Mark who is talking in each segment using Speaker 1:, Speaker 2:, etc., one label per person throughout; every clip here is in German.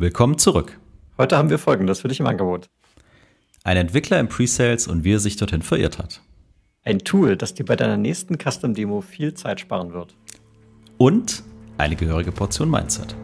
Speaker 1: Willkommen zurück.
Speaker 2: Heute haben wir folgendes für dich im Angebot.
Speaker 1: Ein Entwickler im Presales und wie er sich dorthin verirrt hat.
Speaker 2: Ein Tool, das dir bei deiner nächsten Custom-Demo viel Zeit sparen wird.
Speaker 1: Und eine gehörige Portion Mindset.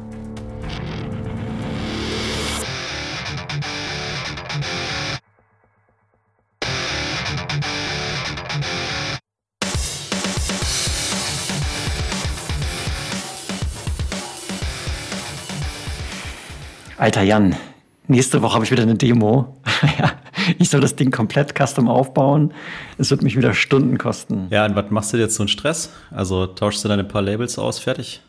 Speaker 2: Alter Jan, nächste Woche habe ich wieder eine Demo. ich soll das Ding komplett custom aufbauen. Es wird mich wieder Stunden kosten.
Speaker 1: Ja, und was machst du jetzt so einen Stress? Also tauschst du deine paar Labels aus, fertig?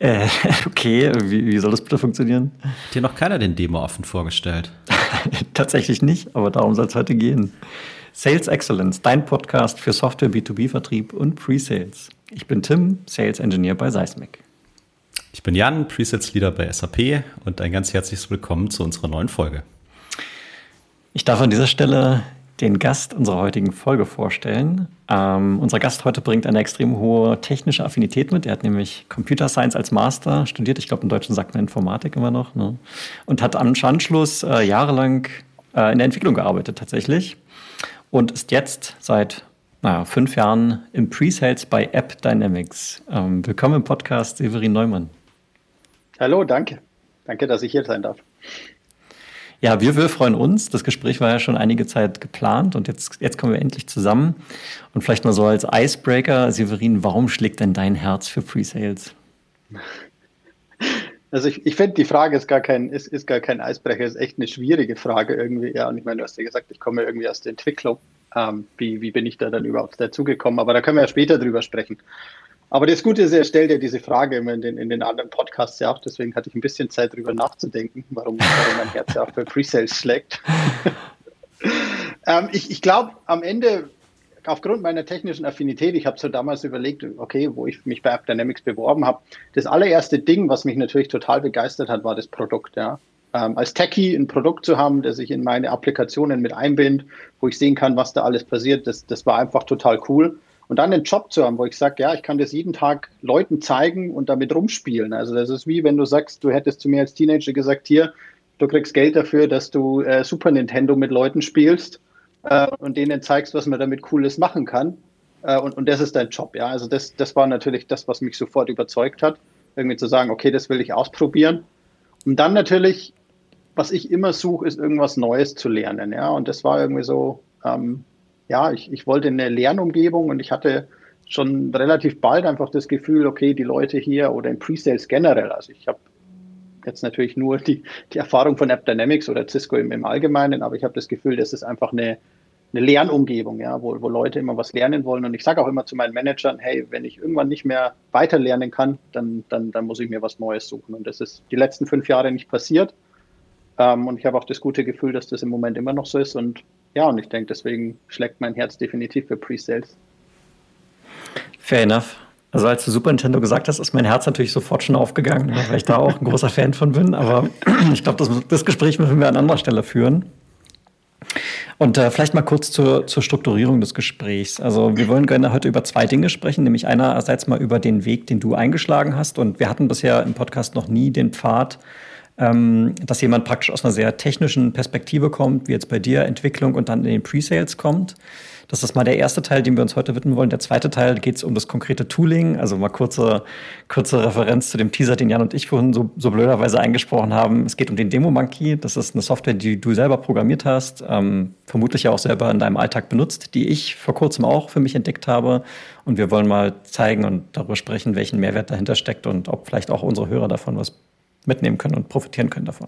Speaker 2: Äh, okay, wie, wie soll das bitte funktionieren?
Speaker 1: Hat dir noch keiner den Demo offen vorgestellt?
Speaker 2: Tatsächlich nicht, aber darum soll es heute gehen. Sales Excellence, dein Podcast für Software, B2B-Vertrieb und Pre-Sales. Ich bin Tim, Sales Engineer bei Seismic.
Speaker 1: Ich bin Jan, Presets Leader bei SAP und ein ganz herzliches Willkommen zu unserer neuen Folge.
Speaker 2: Ich darf an dieser Stelle den Gast unserer heutigen Folge vorstellen. Ähm, unser Gast heute bringt eine extrem hohe technische Affinität mit. Er hat nämlich Computer Science als Master studiert. Ich glaube, im Deutschen sagt man Informatik immer noch. Ne? Und hat am Anschluss äh, jahrelang äh, in der Entwicklung gearbeitet tatsächlich. Und ist jetzt seit naja, fünf Jahren im Pre-Sales bei App Dynamics. Ähm, willkommen im Podcast, Severin Neumann.
Speaker 3: Hallo, danke. Danke, dass ich hier sein darf.
Speaker 2: Ja, wir, wir freuen uns. Das Gespräch war ja schon einige Zeit geplant und jetzt, jetzt kommen wir endlich zusammen. Und vielleicht mal so als Icebreaker, Severin, warum schlägt denn dein Herz für Pre-Sales?
Speaker 3: Also ich, ich finde, die Frage ist gar kein, ist, ist gar kein Eisbrecher, ist echt eine schwierige Frage irgendwie. Ja, und ich meine, du hast ja gesagt, ich komme irgendwie aus der Entwicklung. Ähm, wie, wie bin ich da dann überhaupt dazugekommen? Aber da können wir ja später drüber sprechen. Aber das Gute ist, er stellt ja diese Frage immer in den, in den anderen Podcasts ja auch. Deswegen hatte ich ein bisschen Zeit drüber nachzudenken, warum, warum mein Herz ja auch für Presales schlägt. ähm, ich ich glaube, am Ende, aufgrund meiner technischen Affinität, ich habe so damals überlegt, okay, wo ich mich bei App Dynamics beworben habe, das allererste Ding, was mich natürlich total begeistert hat, war das Produkt. Ja. Ähm, als Techie ein Produkt zu haben, das ich in meine Applikationen mit einbind, wo ich sehen kann, was da alles passiert, das, das war einfach total cool. Und dann einen Job zu haben, wo ich sage, ja, ich kann das jeden Tag Leuten zeigen und damit rumspielen. Also das ist wie wenn du sagst, du hättest zu mir als Teenager gesagt, hier, du kriegst Geld dafür, dass du äh, Super Nintendo mit Leuten spielst äh, und denen zeigst, was man damit Cooles machen kann. Äh, und, und das ist dein Job, ja. Also das, das war natürlich das, was mich sofort überzeugt hat, irgendwie zu sagen, okay, das will ich ausprobieren. Und dann natürlich, was ich immer suche, ist irgendwas Neues zu lernen, ja. Und das war irgendwie so, ähm, ja, ich, ich wollte eine Lernumgebung und ich hatte schon relativ bald einfach das Gefühl, okay, die Leute hier oder im Pre-Sales generell, also ich habe jetzt natürlich nur die, die Erfahrung von App Dynamics oder Cisco im, im Allgemeinen, aber ich habe das Gefühl, das ist einfach eine, eine Lernumgebung, ja, wo, wo Leute immer was lernen wollen. Und ich sage auch immer zu meinen Managern, hey, wenn ich irgendwann nicht mehr weiter lernen kann, dann, dann, dann muss ich mir was Neues suchen. Und das ist die letzten fünf Jahre nicht passiert. Ähm, und ich habe auch das gute Gefühl, dass das im Moment immer noch so ist. Und ja, und ich denke, deswegen schlägt mein Herz definitiv für Pre-Sales.
Speaker 2: Fair enough. Also als du Super Nintendo gesagt hast, ist mein Herz natürlich sofort schon aufgegangen, weil ich da auch ein großer Fan von bin. Aber ich glaube, das, das, Gespräch müssen wir an anderer Stelle führen. Und äh, vielleicht mal kurz zur, zur Strukturierung des Gesprächs. Also wir wollen gerne heute über zwei Dinge sprechen, nämlich einerseits mal über den Weg, den du eingeschlagen hast. Und wir hatten bisher im Podcast noch nie den Pfad, ähm, dass jemand praktisch aus einer sehr technischen Perspektive kommt, wie jetzt bei dir Entwicklung und dann in den Pre-Sales kommt. Das ist mal der erste Teil, dem wir uns heute widmen wollen. Der zweite Teil geht es um das konkrete Tooling. Also mal kurze, kurze Referenz zu dem Teaser, den Jan und ich vorhin so, so blöderweise eingesprochen haben. Es geht um den Demo Monkey. Das ist eine Software, die du selber programmiert hast, ähm, vermutlich ja auch selber in deinem Alltag benutzt, die ich vor kurzem auch für mich entdeckt habe. Und wir wollen mal zeigen und darüber sprechen, welchen Mehrwert dahinter steckt und ob vielleicht auch unsere Hörer davon was mitnehmen können und profitieren können davon.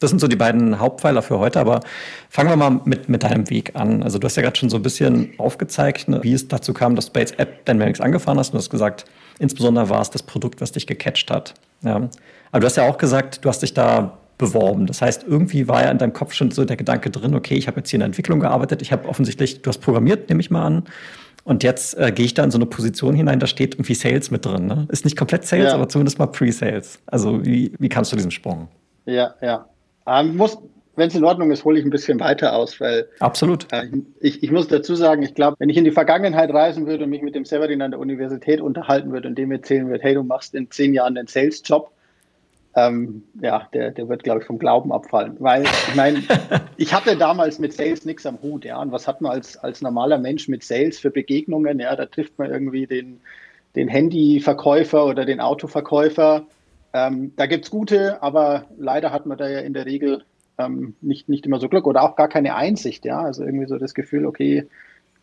Speaker 2: Das sind so die beiden Hauptpfeiler für heute, aber fangen wir mal mit, mit deinem Weg an. Also du hast ja gerade schon so ein bisschen aufgezeigt, ne, wie es dazu kam, dass du bei jetzt App Dynamics angefahren hast. Du hast gesagt, insbesondere war es das Produkt, was dich gecatcht hat. Ja. Aber du hast ja auch gesagt, du hast dich da beworben. Das heißt, irgendwie war ja in deinem Kopf schon so der Gedanke drin, okay, ich habe jetzt hier in der Entwicklung gearbeitet, ich habe offensichtlich, du hast programmiert, nehme ich mal an. Und jetzt äh, gehe ich da in so eine Position hinein, da steht irgendwie Sales mit drin. Ne? Ist nicht komplett Sales, ja. aber zumindest mal Pre-Sales. Also wie, wie kamst du diesem Sprung?
Speaker 3: Ja, ja. Ähm, muss, wenn es in Ordnung ist, hole ich ein bisschen weiter aus, weil.
Speaker 2: Absolut.
Speaker 3: Äh, ich, ich muss dazu sagen, ich glaube, wenn ich in die Vergangenheit reisen würde und mich mit dem Severin an der Universität unterhalten würde und dem erzählen würde, hey, du machst in zehn Jahren einen Sales-Job, ähm, ja, der, der wird, glaube ich, vom Glauben abfallen. Weil, ich meine, ich hatte damals mit Sales nichts am Hut, ja. Und was hat man als, als normaler Mensch mit Sales für Begegnungen? Ja, da trifft man irgendwie den, den Handyverkäufer oder den Autoverkäufer. Ähm, da gibt es gute, aber leider hat man da ja in der Regel ähm, nicht, nicht immer so Glück oder auch gar keine Einsicht, ja. Also irgendwie so das Gefühl, okay,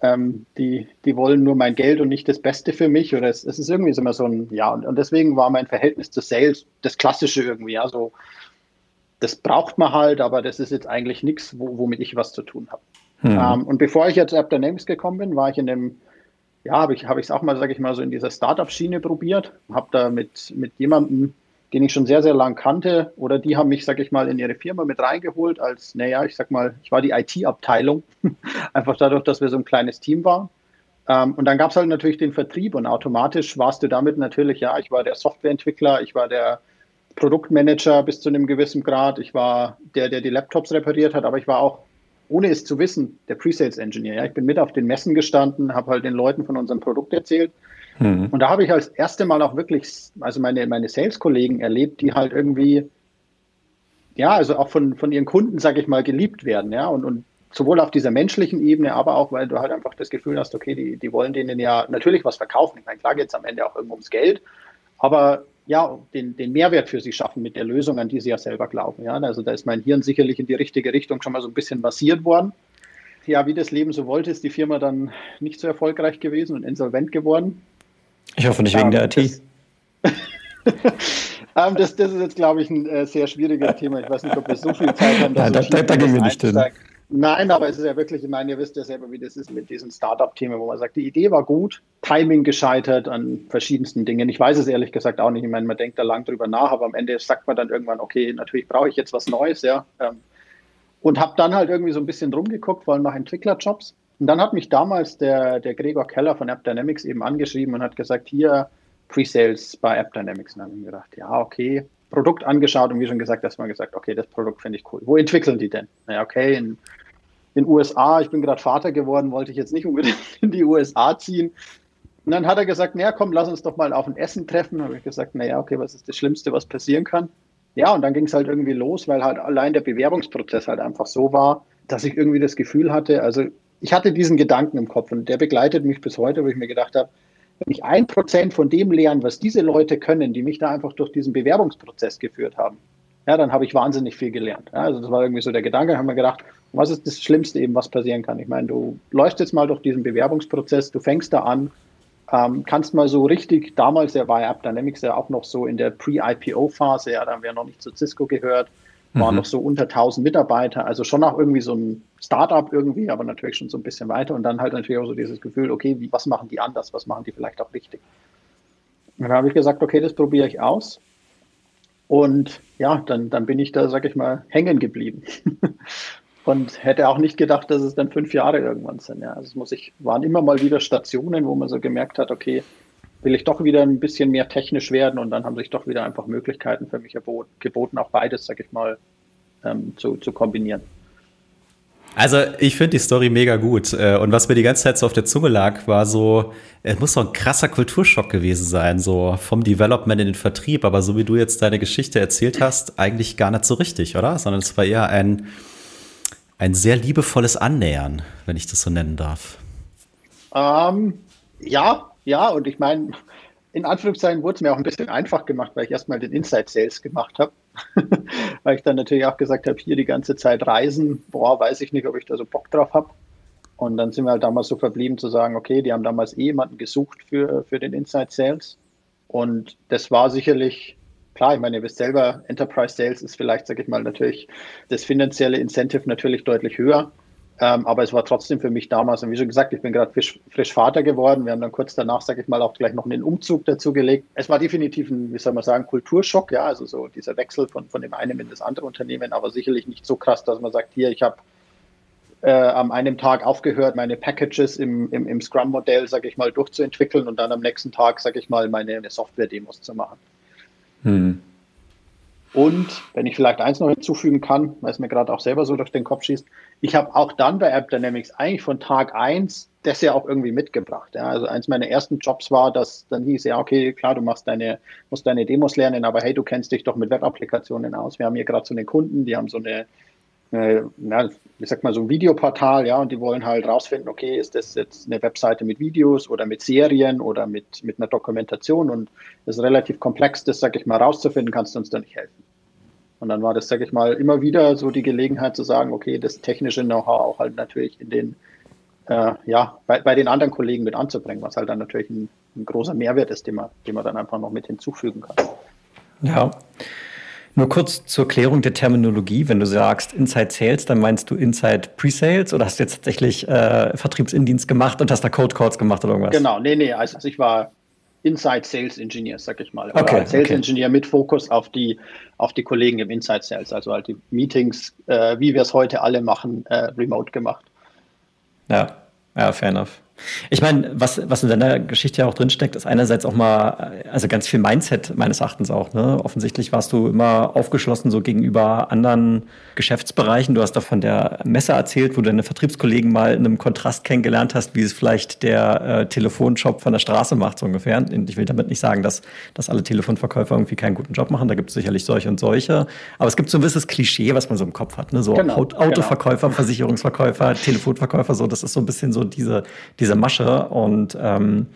Speaker 3: ähm, die, die wollen nur mein Geld und nicht das Beste für mich. Oder es, es ist irgendwie immer so ein, ja, und, und deswegen war mein Verhältnis zu Sales das Klassische irgendwie, ja, so, das braucht man halt, aber das ist jetzt eigentlich nichts, wo, womit ich was zu tun habe. Hm. Ähm, und bevor ich jetzt App Dynamics gekommen bin, war ich in dem, ja, habe ich es hab auch mal, sage ich mal, so in dieser Startup-Schiene probiert, habe da mit, mit jemandem den ich schon sehr, sehr lang kannte. Oder die haben mich, sag ich mal, in ihre Firma mit reingeholt als, naja, ich sag mal, ich war die IT-Abteilung. Einfach dadurch, dass wir so ein kleines Team waren. Ähm, und dann gab es halt natürlich den Vertrieb und automatisch warst du damit natürlich, ja, ich war der Softwareentwickler, ich war der Produktmanager bis zu einem gewissen Grad, ich war der, der die Laptops repariert hat, aber ich war auch, ohne es zu wissen, der Pre-Sales Engineer. Ja. Ich bin mit auf den Messen gestanden, habe halt den Leuten von unserem Produkt erzählt Mhm. Und da habe ich als erste Mal auch wirklich, also meine, meine Sales-Kollegen erlebt, die halt irgendwie, ja, also auch von, von ihren Kunden, sage ich mal, geliebt werden, ja, und, und sowohl auf dieser menschlichen Ebene, aber auch, weil du halt einfach das Gefühl hast, okay, die, die wollen denen ja natürlich was verkaufen. Ich meine, klar geht es am Ende auch irgendwo ums Geld, aber ja, den, den Mehrwert für sie schaffen mit der Lösung, an die sie ja selber glauben. Ja, also da ist mein Hirn sicherlich in die richtige Richtung schon mal so ein bisschen massiert worden. Ja, wie das Leben so wollte, ist die Firma dann nicht so erfolgreich gewesen und insolvent geworden.
Speaker 2: Ich hoffe nicht wegen um, der IT.
Speaker 3: Das, um, das, das, ist jetzt, glaube ich, ein äh, sehr schwieriges Thema. Ich weiß nicht, ob wir so viel Zeit haben.
Speaker 2: Nein, da, da, da gehen wir nicht hin.
Speaker 3: Nein, aber es ist ja wirklich, ich meine, ihr wisst ja selber, wie das ist mit diesem Startup-Thema, wo man sagt, die Idee war gut, Timing gescheitert an verschiedensten Dingen. Ich weiß es ehrlich gesagt auch nicht. Ich meine, man denkt da lang drüber nach, aber am Ende sagt man dann irgendwann, okay, natürlich brauche ich jetzt was Neues, ja. Ähm, und habe dann halt irgendwie so ein bisschen rumgeguckt, vor allem nach Entwicklerjobs und dann hat mich damals der, der Gregor Keller von AppDynamics eben angeschrieben und hat gesagt, hier Pre-Sales bei AppDynamics. Und dann habe ich gedacht, ja, okay, Produkt angeschaut und wie schon gesagt, erstmal gesagt, okay, das Produkt finde ich cool. Wo entwickeln die denn? Naja, okay, in den USA, ich bin gerade Vater geworden, wollte ich jetzt nicht unbedingt in die USA ziehen. Und dann hat er gesagt, naja, komm, lass uns doch mal auf ein Essen treffen. Da habe ich gesagt, naja, okay, was ist das Schlimmste, was passieren kann? Ja, und dann ging es halt irgendwie los, weil halt allein der Bewerbungsprozess halt einfach so war, dass ich irgendwie das Gefühl hatte, also ich hatte diesen Gedanken im Kopf und der begleitet mich bis heute, wo ich mir gedacht habe, wenn ich ein Prozent von dem lerne, was diese Leute können, die mich da einfach durch diesen Bewerbungsprozess geführt haben, ja, dann habe ich wahnsinnig viel gelernt. Ja, also das war irgendwie so der Gedanke, haben wir gedacht, was ist das Schlimmste eben, was passieren kann? Ich meine, du läufst jetzt mal durch diesen Bewerbungsprozess, du fängst da an, ähm, kannst mal so richtig, damals ja, war ja AppDynamics ja auch noch so in der Pre-IPO-Phase, ja, da haben wir noch nicht zu Cisco gehört, waren mhm. noch so unter 1000 Mitarbeiter, also schon auch irgendwie so ein Startup irgendwie, aber natürlich schon so ein bisschen weiter und dann halt natürlich auch so dieses Gefühl, okay, wie, was machen die anders, was machen die vielleicht auch richtig. Und dann habe ich gesagt, okay, das probiere ich aus. Und ja, dann, dann bin ich da, sag ich mal, hängen geblieben. und hätte auch nicht gedacht, dass es dann fünf Jahre irgendwann sind. Ja, also es muss ich, waren immer mal wieder Stationen, wo man so gemerkt hat, okay, will ich doch wieder ein bisschen mehr technisch werden und dann haben sich doch wieder einfach Möglichkeiten für mich geboten, auch beides, sag ich mal, ähm, zu, zu kombinieren.
Speaker 1: Also ich finde die Story mega gut. Äh, und was mir die ganze Zeit so auf der Zunge lag, war so, es muss doch ein krasser Kulturschock gewesen sein, so vom Development in den Vertrieb. Aber so wie du jetzt deine Geschichte erzählt hast, eigentlich gar nicht so richtig, oder? Sondern es war eher ein, ein sehr liebevolles Annähern, wenn ich das so nennen darf.
Speaker 3: Ähm, ja, ja, und ich meine, in Anführungszeichen wurde es mir auch ein bisschen einfach gemacht, weil ich erstmal den Inside Sales gemacht habe. weil ich dann natürlich auch gesagt habe, hier die ganze Zeit reisen, boah, weiß ich nicht, ob ich da so Bock drauf habe. Und dann sind wir halt damals so verblieben zu sagen, okay, die haben damals eh jemanden gesucht für, für den Inside Sales. Und das war sicherlich, klar, ich meine, ihr wisst selber, Enterprise Sales ist vielleicht, sage ich mal, natürlich das finanzielle Incentive natürlich deutlich höher. Ähm, aber es war trotzdem für mich damals, und wie schon gesagt, ich bin gerade frisch, frisch, Vater geworden. Wir haben dann kurz danach, sage ich mal, auch gleich noch einen Umzug dazu gelegt. Es war definitiv ein, wie soll man sagen, Kulturschock, ja, also so dieser Wechsel von, von dem einen in das andere Unternehmen, aber sicherlich nicht so krass, dass man sagt, hier, ich habe äh, am einem Tag aufgehört, meine Packages im, im, im Scrum-Modell, sage ich mal, durchzuentwickeln und dann am nächsten Tag, sage ich mal, meine Software-Demos zu machen. Hm. Und wenn ich vielleicht eins noch hinzufügen kann, weil es mir gerade auch selber so durch den Kopf schießt, ich habe auch dann bei App Dynamics eigentlich von Tag eins das ja auch irgendwie mitgebracht. Ja. Also eins meiner ersten Jobs war, dass dann hieß, ja, okay, klar, du machst deine, musst deine Demos lernen, aber hey, du kennst dich doch mit Web-Applikationen aus. Wir haben hier gerade so eine Kunden, die haben so eine, äh, na, ich sag mal, so ein Videoportal, ja, und die wollen halt rausfinden, okay, ist das jetzt eine Webseite mit Videos oder mit Serien oder mit, mit einer Dokumentation und das ist relativ komplex, das, sag ich mal, rauszufinden, kannst du uns da nicht helfen. Und dann war das, sag ich mal, immer wieder so die Gelegenheit zu sagen, okay, das technische Know-how auch halt natürlich in den, äh, ja, bei, bei den anderen Kollegen mit anzubringen, was halt dann natürlich ein, ein großer Mehrwert ist, den man, den man dann einfach noch mit hinzufügen kann.
Speaker 2: Ja. Nur kurz zur Klärung der Terminologie. Wenn du sagst Inside Sales, dann meinst du Inside Pre-Sales oder hast du jetzt tatsächlich äh, Vertriebsindienst gemacht und hast da Code Calls gemacht oder irgendwas?
Speaker 3: Genau, nee, nee. Also ich war Inside Sales Engineer, sag ich mal. Oder okay, Sales okay. Engineer mit Fokus auf die, auf die Kollegen im Inside Sales, also halt die Meetings, äh, wie wir es heute alle machen, äh, remote gemacht.
Speaker 2: Ja, ja, fair enough. Ich meine, was, was in deiner Geschichte ja auch drinsteckt, ist einerseits auch mal, also ganz viel Mindset meines Erachtens auch. Ne? Offensichtlich warst du immer aufgeschlossen so gegenüber anderen Geschäftsbereichen. Du hast da von der Messe erzählt, wo du deine Vertriebskollegen mal in einem Kontrast kennengelernt hast, wie es vielleicht der äh, Telefonshop von der Straße macht, so ungefähr. Und ich will damit nicht sagen, dass, dass alle Telefonverkäufer irgendwie keinen guten Job machen. Da gibt es sicherlich solche und solche. Aber es gibt so ein gewisses Klischee, was man so im Kopf hat. Ne? So genau, Autoverkäufer, genau. Versicherungsverkäufer, Telefonverkäufer, so. Das ist so ein bisschen so diese, diese diese Masche. Und, ähm,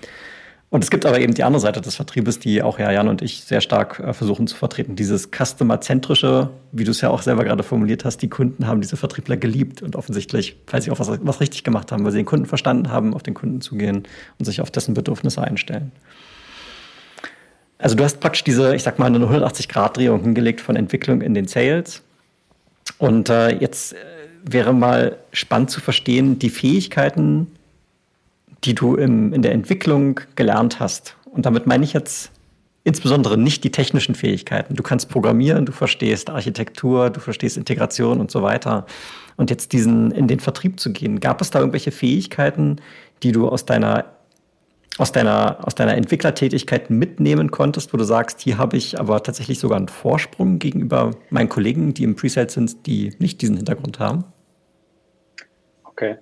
Speaker 2: und es gibt aber eben die andere Seite des Vertriebes, die auch ja Jan und ich sehr stark äh, versuchen zu vertreten. Dieses Customer-zentrische, wie du es ja auch selber gerade formuliert hast, die Kunden haben diese Vertriebler geliebt und offensichtlich, weil sie auch was, was richtig gemacht haben, weil sie den Kunden verstanden haben, auf den Kunden zugehen und sich auf dessen Bedürfnisse einstellen. Also du hast praktisch diese, ich sag mal, eine 180-Grad-Drehung hingelegt von Entwicklung in den Sales. Und äh, jetzt äh, wäre mal spannend zu verstehen, die Fähigkeiten, die du im, in der Entwicklung gelernt hast. Und damit meine ich jetzt insbesondere nicht die technischen Fähigkeiten. Du kannst programmieren, du verstehst Architektur, du verstehst Integration und so weiter. Und jetzt diesen in den Vertrieb zu gehen, gab es da irgendwelche Fähigkeiten, die du aus deiner aus deiner, aus deiner Entwicklertätigkeit mitnehmen konntest, wo du sagst, hier habe ich aber tatsächlich sogar einen Vorsprung gegenüber meinen Kollegen, die im Presale sind, die nicht diesen Hintergrund haben?
Speaker 3: Okay.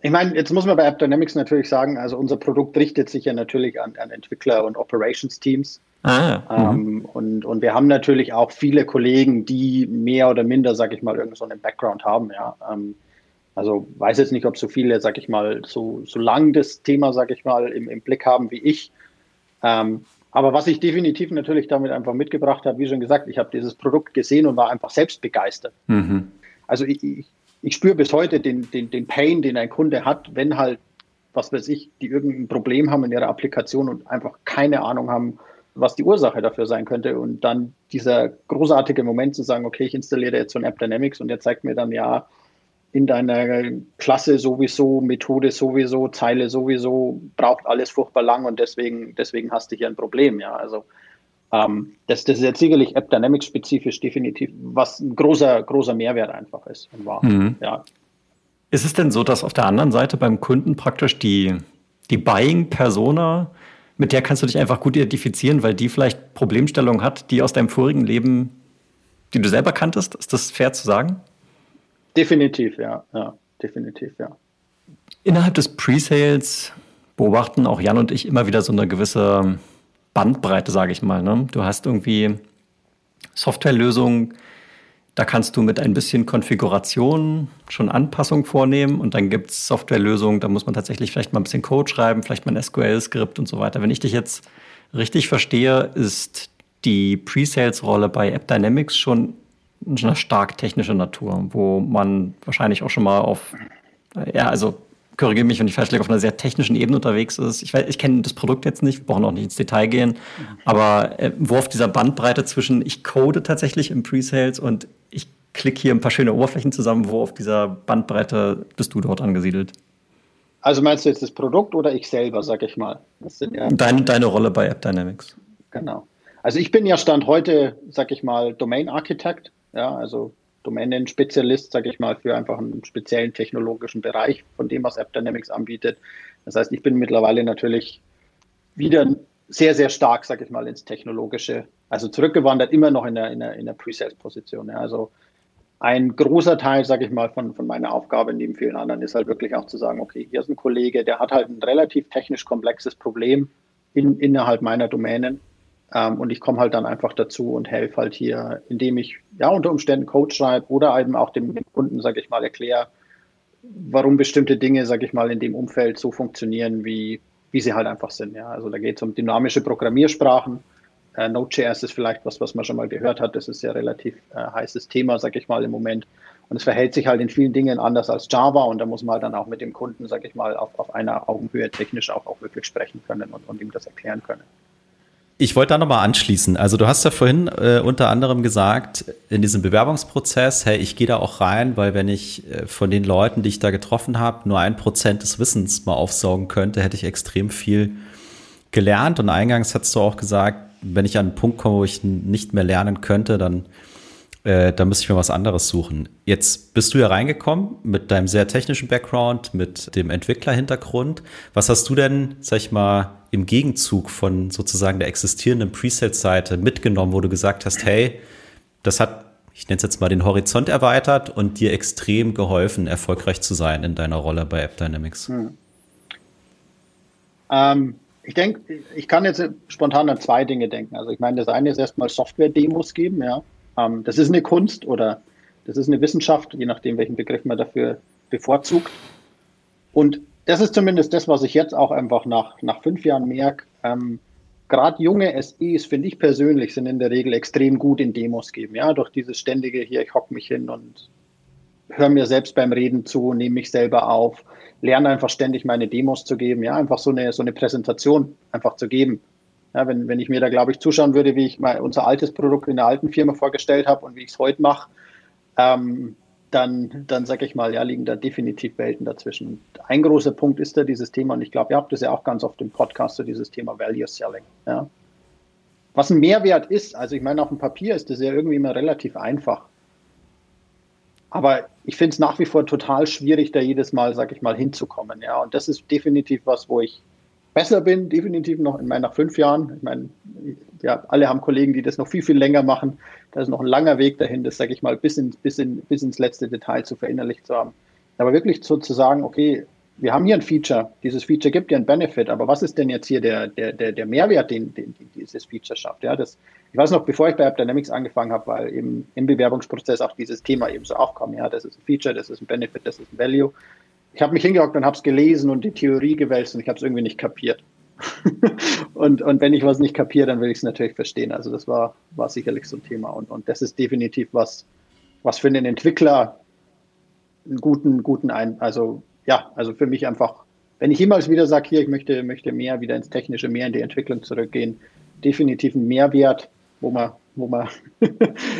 Speaker 3: Ich meine, jetzt muss man bei App Dynamics natürlich sagen, also unser Produkt richtet sich ja natürlich an, an Entwickler und Operations-Teams. Ah, ähm, und, und wir haben natürlich auch viele Kollegen, die mehr oder minder, sag ich mal, irgend so einen Background haben, ja. Ähm, also weiß jetzt nicht, ob so viele, sag ich mal, so, so lang das Thema, sag ich mal, im, im Blick haben wie ich. Ähm, aber was ich definitiv natürlich damit einfach mitgebracht habe, wie schon gesagt, ich habe dieses Produkt gesehen und war einfach selbst begeistert. Mhm. Also ich, ich, ich spüre bis heute den, den, den Pain, den ein Kunde hat, wenn halt, was weiß ich, die irgendein Problem haben in ihrer Applikation und einfach keine Ahnung haben, was die Ursache dafür sein könnte. Und dann dieser großartige Moment zu sagen, okay, ich installiere jetzt so ein App Dynamics und der zeigt mir dann, ja, in deiner Klasse sowieso, Methode sowieso, Zeile sowieso, braucht alles furchtbar lang und deswegen, deswegen hast du hier ein Problem. Ja, also ähm, das, das ist jetzt sicherlich App Dynamics spezifisch definitiv, was ein großer, großer Mehrwert einfach ist und war. Mhm. Ja.
Speaker 2: Ist es denn so, dass auf der anderen Seite beim Kunden praktisch die, die Buying-Persona, mit der kannst du dich einfach gut identifizieren, weil die vielleicht Problemstellungen hat, die aus deinem vorigen Leben, die du selber kanntest? Ist das fair zu sagen?
Speaker 3: Definitiv, ja. ja definitiv, ja.
Speaker 2: Innerhalb des Pre-Sales beobachten auch Jan und ich immer wieder so eine gewisse Bandbreite, sage ich mal. Ne? Du hast irgendwie Softwarelösungen, da kannst du mit ein bisschen Konfiguration schon Anpassungen vornehmen und dann gibt es Softwarelösungen, da muss man tatsächlich vielleicht mal ein bisschen Code schreiben, vielleicht mal ein SQL-Skript und so weiter. Wenn ich dich jetzt richtig verstehe, ist die Pre-Sales-Rolle bei App Dynamics schon eine stark technische Natur, wo man wahrscheinlich auch schon mal auf, ja, also korrigiere mich, wenn ich falsch liege, auf einer sehr technischen Ebene unterwegs ist. Ich, ich kenne das Produkt jetzt nicht, wir brauchen auch nicht ins Detail gehen, aber äh, wo auf dieser Bandbreite zwischen ich code tatsächlich im Pre-Sales und ich klicke hier ein paar schöne Oberflächen zusammen, wo auf dieser Bandbreite bist du dort angesiedelt?
Speaker 3: Also meinst du jetzt das Produkt oder ich selber, sag ich mal?
Speaker 2: Ja Dein, deine Rolle bei App Dynamics.
Speaker 3: Genau. Also ich bin ja Stand heute, sag ich mal, Domain Architect. Ja, also Domänenspezialist, sage ich mal, für einfach einen speziellen technologischen Bereich von dem, was App Dynamics anbietet. Das heißt, ich bin mittlerweile natürlich wieder sehr, sehr stark, sage ich mal, ins Technologische Also zurückgewandert immer noch in der, in der, in der Pre-Sales-Position. Ja. Also ein großer Teil, sage ich mal, von, von meiner Aufgabe neben vielen anderen ist halt wirklich auch zu sagen, okay, hier ist ein Kollege, der hat halt ein relativ technisch komplexes Problem in, innerhalb meiner Domänen. Ähm, und ich komme halt dann einfach dazu und helfe halt hier, indem ich ja unter Umständen Code schreibe oder eben auch dem, Kunden, sage ich mal, erkläre, warum bestimmte Dinge, sage ich mal, in dem Umfeld so funktionieren, wie, wie sie halt einfach sind. Ja. Also da geht es um dynamische Programmiersprachen. Äh, Node.js ist vielleicht was, was man schon mal gehört hat. Das ist ja relativ äh, heißes Thema, sage ich mal, im Moment. Und es verhält sich halt in vielen Dingen anders als Java und da muss man halt dann auch mit dem Kunden, sage ich mal, auf, auf einer Augenhöhe technisch auch, auch wirklich sprechen können und, und ihm das erklären können.
Speaker 1: Ich wollte da nochmal anschließen. Also du hast ja vorhin äh, unter anderem gesagt, in diesem Bewerbungsprozess, hey, ich gehe da auch rein, weil wenn ich äh, von den Leuten, die ich da getroffen habe, nur ein Prozent des Wissens mal aufsaugen könnte, hätte ich extrem viel gelernt. Und eingangs hast du auch gesagt, wenn ich an einen Punkt komme, wo ich nicht mehr lernen könnte, dann äh, da müsste ich mir was anderes suchen. Jetzt bist du ja reingekommen mit deinem sehr technischen Background, mit dem Entwicklerhintergrund. Was hast du denn, sag ich mal, im Gegenzug von sozusagen der existierenden Presales-Seite mitgenommen, wo du gesagt hast, hey, das hat, ich nenne es jetzt mal den Horizont erweitert und dir extrem geholfen, erfolgreich zu sein in deiner Rolle bei AppDynamics? Hm.
Speaker 3: Ähm, ich denke, ich kann jetzt spontan an zwei Dinge denken. Also ich meine, das eine ist erstmal Software-Demos geben, ja. Ähm, das ist eine Kunst oder das ist eine Wissenschaft, je nachdem, welchen Begriff man dafür bevorzugt. Und das ist zumindest das, was ich jetzt auch einfach nach, nach fünf Jahren merke. Ähm, Gerade junge SEs, finde ich persönlich, sind in der Regel extrem gut in Demos geben. Ja, durch dieses ständige hier, ich hocke mich hin und höre mir selbst beim Reden zu, nehme mich selber auf, lerne einfach ständig meine Demos zu geben. Ja, einfach so eine, so eine Präsentation einfach zu geben. Ja, wenn, wenn ich mir da, glaube ich, zuschauen würde, wie ich mal unser altes Produkt in der alten Firma vorgestellt habe und wie ich es heute mache, ähm, dann, dann sage ich mal, ja, liegen da definitiv Welten dazwischen. Ein großer Punkt ist da dieses Thema, und ich glaube, ihr habt das ja auch ganz oft im Podcast, so dieses Thema Value Selling. Ja. Was ein Mehrwert ist, also ich meine, auf dem Papier ist das ja irgendwie immer relativ einfach. Aber ich finde es nach wie vor total schwierig, da jedes Mal, sage ich mal, hinzukommen. Ja, und das ist definitiv was, wo ich besser bin, definitiv noch in meinen nach fünf Jahren. Ich meine, ja, alle haben Kollegen, die das noch viel, viel länger machen. Da ist noch ein langer Weg dahin, das, sage ich mal, bis, in, bis, in, bis ins letzte Detail zu verinnerlicht zu haben. Aber wirklich so zu sagen, okay, wir haben hier ein Feature, dieses Feature gibt ja einen Benefit, aber was ist denn jetzt hier der, der, der, der Mehrwert, den, den, den dieses Feature schafft? Ja, das, ich weiß noch, bevor ich bei AppDynamics angefangen habe, weil eben im Bewerbungsprozess auch dieses Thema eben so aufkam. Ja, das ist ein Feature, das ist ein Benefit, das ist ein Value ich habe mich hingehockt und habe es gelesen und die Theorie gewälzt und ich habe es irgendwie nicht kapiert. und, und wenn ich was nicht kapiere, dann will ich es natürlich verstehen. Also das war, war sicherlich so ein Thema. Und, und das ist definitiv was, was für den Entwickler einen guten, guten ein, also ja, also für mich einfach, wenn ich jemals wieder sage, hier, ich möchte, möchte mehr wieder ins Technische, mehr in die Entwicklung zurückgehen, definitiv ein Mehrwert, wo wir, wo wir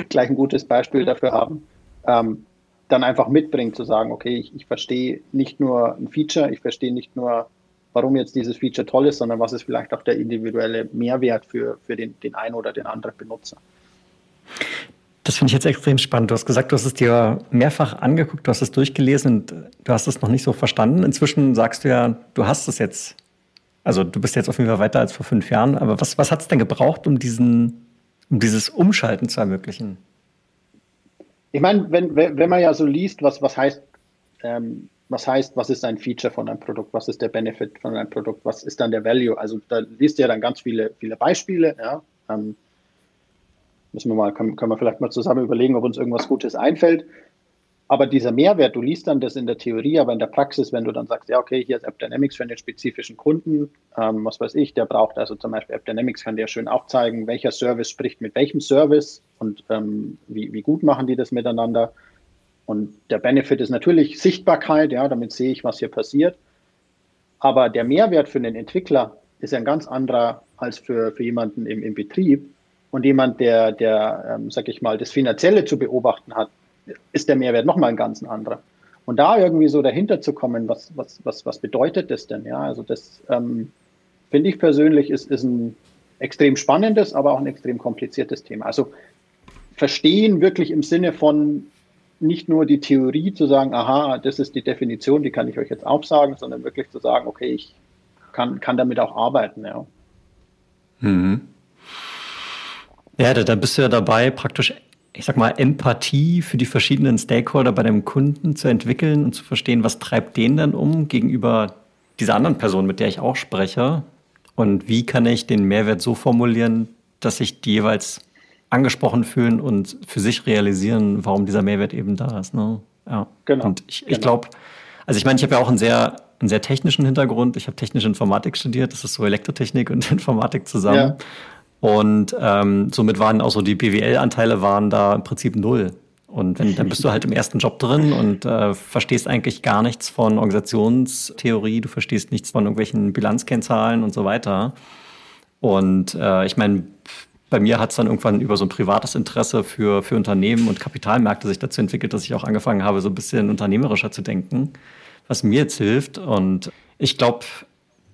Speaker 3: gleich ein gutes Beispiel dafür haben. Ähm, dann einfach mitbringt, zu sagen, okay, ich, ich verstehe nicht nur ein Feature, ich verstehe nicht nur, warum jetzt dieses Feature toll ist, sondern was ist vielleicht auch der individuelle Mehrwert für, für den, den einen oder den anderen Benutzer.
Speaker 2: Das finde ich jetzt extrem spannend. Du hast gesagt, du hast es dir mehrfach angeguckt, du hast es durchgelesen und du hast es noch nicht so verstanden. Inzwischen sagst du ja, du hast es jetzt. Also du bist jetzt auf jeden Fall weiter als vor fünf Jahren. Aber was, was hat es denn gebraucht, um diesen, um dieses Umschalten zu ermöglichen?
Speaker 3: Ich meine, wenn, wenn man ja so liest, was, was heißt, ähm, was heißt, was ist ein Feature von einem Produkt, was ist der Benefit von einem Produkt, was ist dann der Value? Also da liest ihr ja dann ganz viele, viele Beispiele, ja. Ähm, müssen wir mal, können, können wir vielleicht mal zusammen überlegen, ob uns irgendwas Gutes einfällt. Aber dieser Mehrwert, du liest dann das in der Theorie, aber in der Praxis, wenn du dann sagst, ja, okay, hier ist AppDynamics für einen spezifischen Kunden, ähm, was weiß ich, der braucht also zum Beispiel AppDynamics, kann dir schön aufzeigen, welcher Service spricht mit welchem Service und ähm, wie, wie gut machen die das miteinander. Und der Benefit ist natürlich Sichtbarkeit, ja, damit sehe ich, was hier passiert. Aber der Mehrwert für den Entwickler ist ein ganz anderer als für, für jemanden im, im Betrieb. Und jemand, der, der ähm, sag ich mal, das Finanzielle zu beobachten hat, ist der Mehrwert nochmal ein ganz anderer. Und da irgendwie so dahinter zu kommen, was, was, was, was bedeutet das denn? Ja, also das ähm, finde ich persönlich ist, ist ein extrem spannendes, aber auch ein extrem kompliziertes Thema. Also verstehen wirklich im Sinne von nicht nur die Theorie zu sagen, aha, das ist die Definition, die kann ich euch jetzt aufsagen, sondern wirklich zu sagen, okay, ich kann, kann damit auch arbeiten, ja. Mhm.
Speaker 2: Ja, da, da bist du ja dabei, praktisch, ich sag mal, Empathie für die verschiedenen Stakeholder bei deinem Kunden zu entwickeln und zu verstehen, was treibt den dann um gegenüber dieser anderen Person, mit der ich auch spreche. Und wie kann ich den Mehrwert so formulieren, dass sich die jeweils angesprochen fühlen und für sich realisieren, warum dieser Mehrwert eben da ist. Ne? Ja. Genau. Und ich, ich genau. glaube, also ich meine, ich habe ja auch einen sehr, einen sehr technischen Hintergrund. Ich habe technische Informatik studiert. Das ist so Elektrotechnik und Informatik zusammen. Ja. Und ähm, somit waren auch so die BWL-Anteile waren da im Prinzip null. Und wenn, dann bist du halt im ersten Job drin und äh, verstehst eigentlich gar nichts von Organisationstheorie, du verstehst nichts von irgendwelchen Bilanzkennzahlen und so weiter. Und äh, ich meine, bei mir hat es dann irgendwann über so ein privates Interesse für, für Unternehmen und Kapitalmärkte sich dazu entwickelt, dass ich auch angefangen habe, so ein bisschen unternehmerischer zu denken, was mir jetzt hilft. Und ich glaube,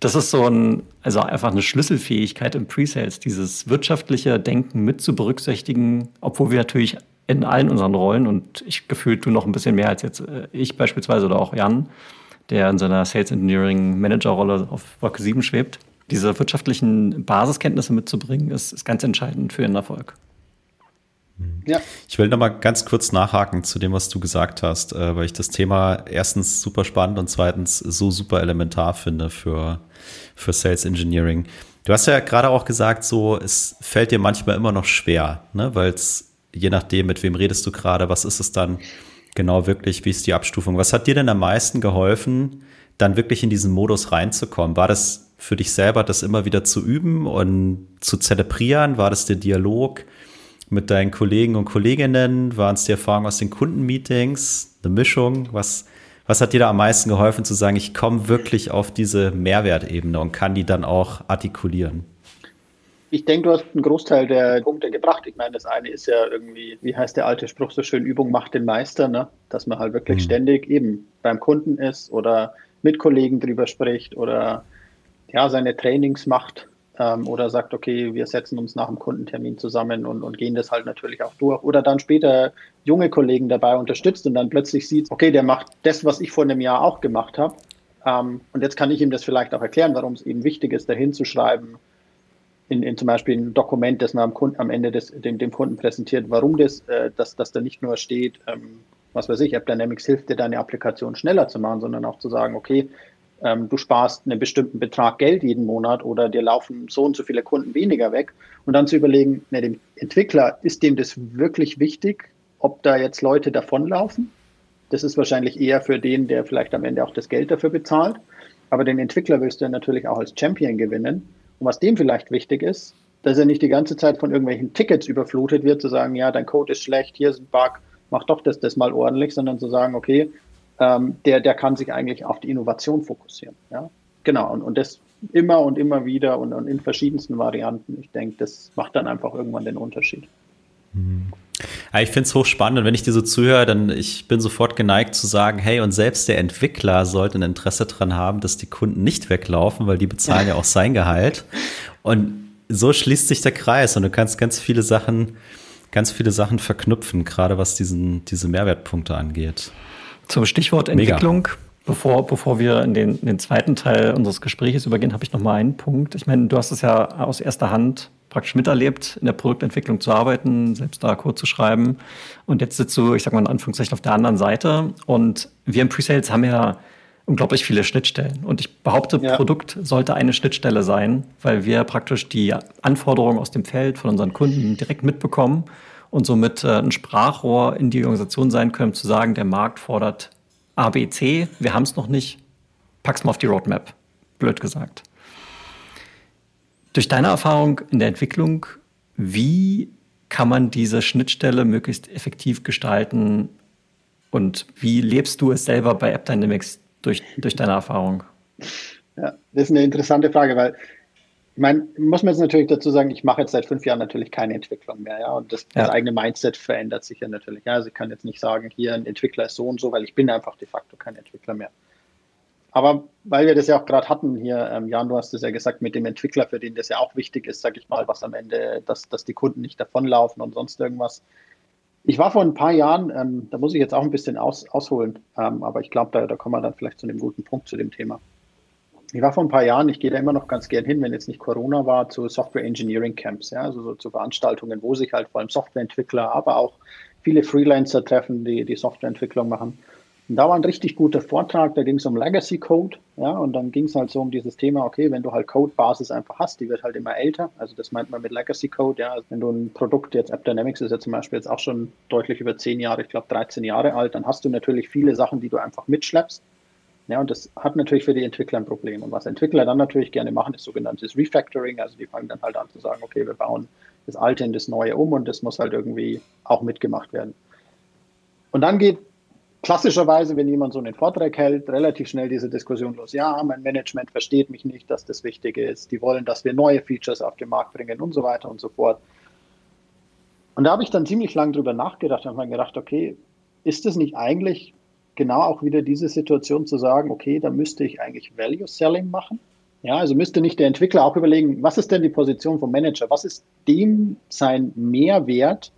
Speaker 2: das ist so ein, also einfach eine Schlüsselfähigkeit im Pre-Sales, dieses wirtschaftliche Denken mit zu berücksichtigen, obwohl wir natürlich in allen unseren Rollen und ich gefühlt du noch ein bisschen mehr als jetzt äh, ich beispielsweise oder auch Jan, der in seiner Sales Engineering Manager Rolle auf Wolke 7 schwebt. Diese wirtschaftlichen Basiskenntnisse mitzubringen, ist, ist ganz entscheidend für den Erfolg.
Speaker 1: Ja. Ich will noch mal ganz kurz nachhaken zu dem, was du gesagt hast, äh, weil ich das Thema erstens super spannend und zweitens so super elementar finde für, für Sales Engineering. Du hast ja gerade auch gesagt, so es fällt dir manchmal immer noch schwer, ne? weil es je nachdem, mit wem redest du gerade, was ist es dann genau wirklich, wie ist die Abstufung? Was hat dir denn am meisten geholfen, dann wirklich in diesen Modus reinzukommen? War das für dich selber, das immer wieder zu üben und zu zelebrieren? War das der Dialog? Mit deinen Kollegen und Kolleginnen? Waren es die Erfahrungen aus den Kundenmeetings? Eine Mischung? Was, was hat dir da am meisten geholfen zu sagen, ich komme wirklich auf diese Mehrwertebene und kann die dann auch artikulieren?
Speaker 3: Ich denke, du hast einen Großteil der Punkte gebracht. Ich meine, das eine ist ja irgendwie, wie heißt der alte Spruch so schön, Übung macht den Meister, ne? dass man halt wirklich mhm. ständig eben beim Kunden ist oder mit Kollegen drüber spricht oder ja, seine Trainings macht ähm, oder sagt, okay, wir setzen uns nach dem Kundentermin zusammen und, und gehen das halt natürlich auch durch. Oder dann später junge Kollegen dabei unterstützt und dann plötzlich sieht, okay, der macht das, was ich vor einem Jahr auch gemacht habe. Ähm, und jetzt kann ich ihm das vielleicht auch erklären, warum es eben wichtig ist, dahin zu schreiben, in, in zum Beispiel ein Dokument, das man am, Kunden, am Ende des, dem, dem Kunden präsentiert, warum das, äh, dass, dass da nicht nur steht, ähm, was weiß ich, App Dynamics hilft dir, deine Applikation schneller zu machen, sondern auch zu sagen, okay, ähm, du sparst einen bestimmten Betrag Geld jeden Monat oder dir laufen so und so viele Kunden weniger weg und dann zu überlegen, ne, dem Entwickler, ist dem das wirklich wichtig, ob da jetzt Leute davonlaufen? Das ist wahrscheinlich eher für den, der vielleicht am Ende auch das Geld dafür bezahlt. Aber den Entwickler willst du natürlich auch als Champion gewinnen. Und was dem vielleicht wichtig ist, dass er nicht die ganze Zeit von irgendwelchen Tickets überflutet wird, zu sagen, ja, dein Code ist schlecht, hier ist ein Bug, mach doch das, das mal ordentlich, sondern zu sagen, okay, ähm, der, der kann sich eigentlich auf die Innovation fokussieren. Ja? Genau, und, und das immer und immer wieder und, und in verschiedensten Varianten. Ich denke, das macht dann einfach irgendwann den Unterschied.
Speaker 1: Mhm. Ja, ich finde es hochspannend und wenn ich dir so zuhöre, dann ich bin sofort geneigt zu sagen, hey, und selbst der Entwickler sollte ein Interesse daran haben, dass die Kunden nicht weglaufen, weil die bezahlen ja auch sein Gehalt. Und so schließt sich der Kreis und du kannst ganz viele Sachen, ganz viele Sachen verknüpfen, gerade was diesen, diese Mehrwertpunkte angeht.
Speaker 2: Zum Stichwort Entwicklung. Bevor, bevor wir in den, in den zweiten Teil unseres Gesprächs übergehen, habe ich noch mal einen Punkt. Ich meine, du hast es ja aus erster Hand praktisch miterlebt, in der Produktentwicklung zu arbeiten, selbst da Code zu schreiben. Und jetzt sitzt du, ich sag mal in Anführungszeichen, auf der anderen Seite. Und wir im Presales haben ja unglaublich viele Schnittstellen. Und ich behaupte, ja. Produkt sollte eine Schnittstelle sein, weil wir praktisch die Anforderungen aus dem Feld von unseren Kunden direkt mitbekommen und somit äh, ein Sprachrohr in die Organisation sein können, zu sagen, der Markt fordert A, B, C, wir haben es noch nicht, pack's mal auf die Roadmap, blöd gesagt. Durch deine Erfahrung in der Entwicklung, wie kann man diese Schnittstelle möglichst effektiv gestalten und wie lebst du es selber bei AppDynamics durch, durch deine Erfahrung?
Speaker 3: Ja, das ist eine interessante Frage, weil ich meine, muss man jetzt natürlich dazu sagen, ich mache jetzt seit fünf Jahren natürlich keine Entwicklung mehr, ja. Und das, ja. das eigene Mindset verändert sich ja natürlich. Ja. Also ich kann jetzt nicht sagen, hier ein Entwickler ist so und so, weil ich bin einfach de facto kein Entwickler mehr. Aber weil wir das ja auch gerade hatten hier, ähm, Jan, du hast es ja gesagt, mit dem Entwickler, für den das ja auch wichtig ist, sage ich mal, was am Ende, dass, dass die Kunden nicht davonlaufen und sonst irgendwas. Ich war vor ein paar Jahren, ähm, da muss ich jetzt auch ein bisschen aus, ausholen, ähm, aber ich glaube, da, da kommen wir dann vielleicht zu einem guten Punkt zu dem Thema. Ich war vor ein paar Jahren, ich gehe da immer noch ganz gern hin, wenn jetzt nicht Corona war, zu Software Engineering Camps, ja, also so zu Veranstaltungen, wo sich halt vor allem Softwareentwickler, aber auch viele Freelancer treffen, die die Softwareentwicklung machen. Und da war ein richtig guter Vortrag, da ging es um Legacy Code, ja, und dann ging es halt so um dieses Thema, okay, wenn du halt Codebasis einfach hast, die wird halt immer älter, also das meint man mit Legacy Code, ja, also wenn du ein Produkt, jetzt AppDynamics ist ja zum Beispiel jetzt auch schon deutlich über zehn Jahre, ich glaube 13 Jahre alt, dann hast du natürlich viele Sachen, die du einfach mitschleppst. Ja, und das hat natürlich für die Entwickler ein Problem. Und was Entwickler dann natürlich gerne machen, ist sogenanntes Refactoring. Also die fangen dann halt an zu sagen, okay, wir bauen das Alte in das Neue um und das muss halt irgendwie auch mitgemacht werden. Und dann geht klassischerweise, wenn jemand so einen Vortrag hält, relativ schnell diese Diskussion los. Ja, mein Management versteht mich nicht, dass das Wichtige ist. Die wollen, dass wir neue Features auf den Markt bringen und so weiter und so fort. Und da habe ich dann ziemlich lange drüber nachgedacht und habe mir gedacht, okay, ist das nicht eigentlich genau auch wieder diese Situation zu sagen, okay, da müsste ich eigentlich Value Selling machen? Ja, also müsste nicht der Entwickler auch überlegen, was ist denn die Position vom Manager? Was ist dem sein Mehrwert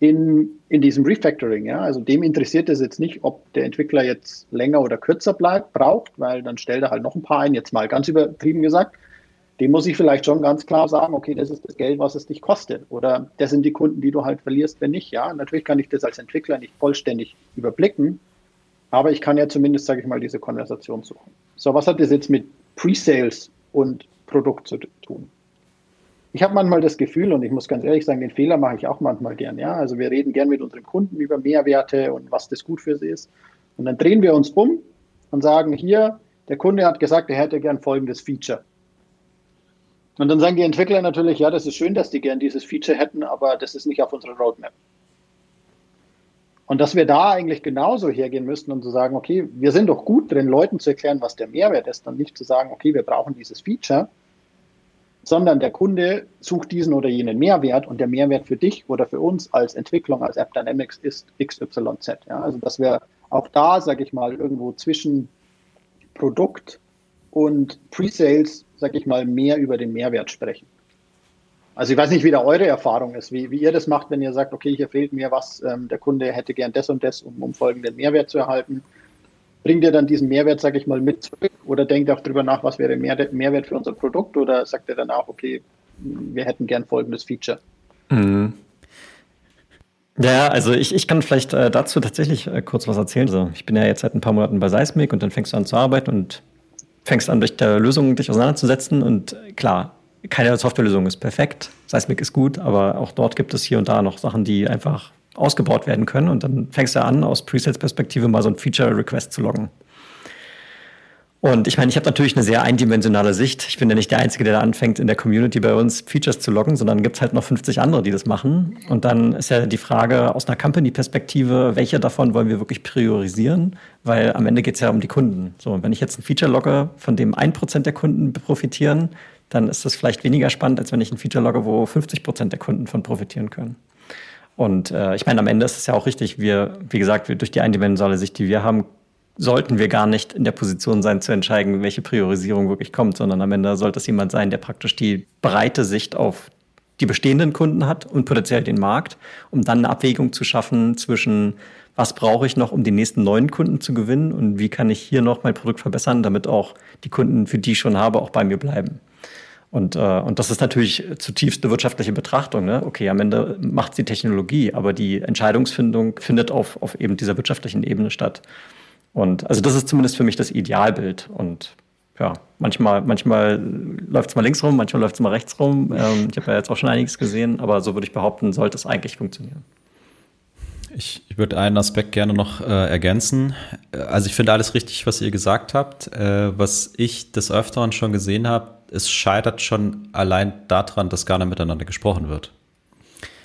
Speaker 3: in, in diesem Refactoring. Ja? Also dem interessiert es jetzt nicht, ob der Entwickler jetzt länger oder kürzer bleibt, braucht, weil dann stellt er halt noch ein paar ein, jetzt mal ganz übertrieben gesagt. Dem muss ich vielleicht schon ganz klar sagen, okay, das ist das Geld, was es dich kostet. Oder das sind die Kunden, die du halt verlierst, wenn nicht. Ja, natürlich kann ich das als Entwickler nicht vollständig überblicken, aber ich kann ja zumindest, sage ich mal, diese Konversation suchen. So, was hat das jetzt mit Pre-Sales und Produkt zu tun? ich habe manchmal das Gefühl, und ich muss ganz ehrlich sagen, den Fehler mache ich auch manchmal gern. Ja? Also wir reden gern mit unseren Kunden über Mehrwerte und was das gut für sie ist. Und dann drehen wir uns um und sagen, hier, der Kunde hat gesagt, er hätte gern folgendes Feature. Und dann sagen die Entwickler natürlich, ja, das ist schön, dass die gern dieses Feature hätten, aber das ist nicht auf unserer Roadmap. Und dass wir da eigentlich genauso hergehen müssten und zu sagen, okay, wir sind doch gut drin, Leuten zu erklären, was der Mehrwert ist, dann nicht zu sagen, okay, wir brauchen dieses Feature, sondern der Kunde sucht diesen oder jenen Mehrwert und der Mehrwert für dich oder für uns als Entwicklung, als App Dynamics ist XYZ. Ja? Also dass wir auch da, sage ich mal, irgendwo zwischen Produkt und Pre-Sales, sage ich mal, mehr über den Mehrwert sprechen. Also ich weiß nicht, wie da eure Erfahrung ist, wie, wie ihr das macht, wenn ihr sagt, okay, hier fehlt mir was, ähm, der Kunde hätte gern das und das, um, um folgenden Mehrwert zu erhalten bringt ihr dann diesen Mehrwert, sage ich mal, mit zurück oder denkt auch darüber nach, was wäre Mehr Mehrwert für unser Produkt oder sagt ihr dann auch, okay, wir hätten gern folgendes Feature? Mhm.
Speaker 2: Ja, also ich, ich kann vielleicht äh, dazu tatsächlich äh, kurz was erzählen. Also ich bin ja jetzt seit ein paar Monaten bei Seismic und dann fängst du an zu arbeiten und fängst an, durch die Lösungen dich auseinanderzusetzen. Und klar, keine Softwarelösung ist perfekt. Seismic ist gut, aber auch dort gibt es hier und da noch Sachen, die einfach ausgebaut werden können. Und dann fängst du an, aus Presets-Perspektive mal so ein Feature-Request zu loggen. Und ich meine, ich habe natürlich eine sehr eindimensionale Sicht. Ich bin ja nicht der Einzige, der da anfängt, in der Community bei uns Features zu loggen, sondern gibt es halt noch 50 andere, die das machen. Und dann ist ja die Frage aus einer Company-Perspektive, welche davon wollen wir wirklich priorisieren? Weil am Ende geht es ja um die Kunden. So, wenn ich jetzt ein Feature logge, von dem 1% der Kunden profitieren, dann ist das vielleicht weniger spannend, als wenn ich ein Feature logge, wo 50% der Kunden von profitieren können. Und äh, ich meine, am Ende ist es ja auch richtig, wir, wie gesagt, wir, durch die eindimensionale Sicht, die wir haben, sollten wir gar nicht in der Position sein, zu entscheiden, welche Priorisierung wirklich kommt, sondern am Ende sollte es jemand sein, der praktisch die breite Sicht auf die bestehenden Kunden hat und potenziell den Markt, um dann eine Abwägung zu schaffen zwischen, was brauche ich noch, um die nächsten neuen Kunden zu gewinnen und wie kann ich hier noch mein Produkt verbessern, damit auch die Kunden, für die ich schon habe, auch bei mir bleiben. Und, äh, und das ist natürlich zutiefst eine wirtschaftliche Betrachtung. Ne? Okay, am Ende macht die Technologie, aber die Entscheidungsfindung findet auf, auf eben dieser wirtschaftlichen Ebene statt. Und also das ist zumindest für mich das Idealbild. Und ja, manchmal, manchmal läuft es mal links rum, manchmal läuft es mal rechts rum. Ähm, ich habe ja jetzt auch schon einiges gesehen, aber so würde ich behaupten, sollte es eigentlich funktionieren.
Speaker 1: Ich, ich würde einen Aspekt gerne noch äh, ergänzen. Also ich finde alles richtig, was ihr gesagt habt. Äh, was ich des Öfteren schon gesehen habe, es scheitert schon allein daran, dass gar nicht miteinander gesprochen wird.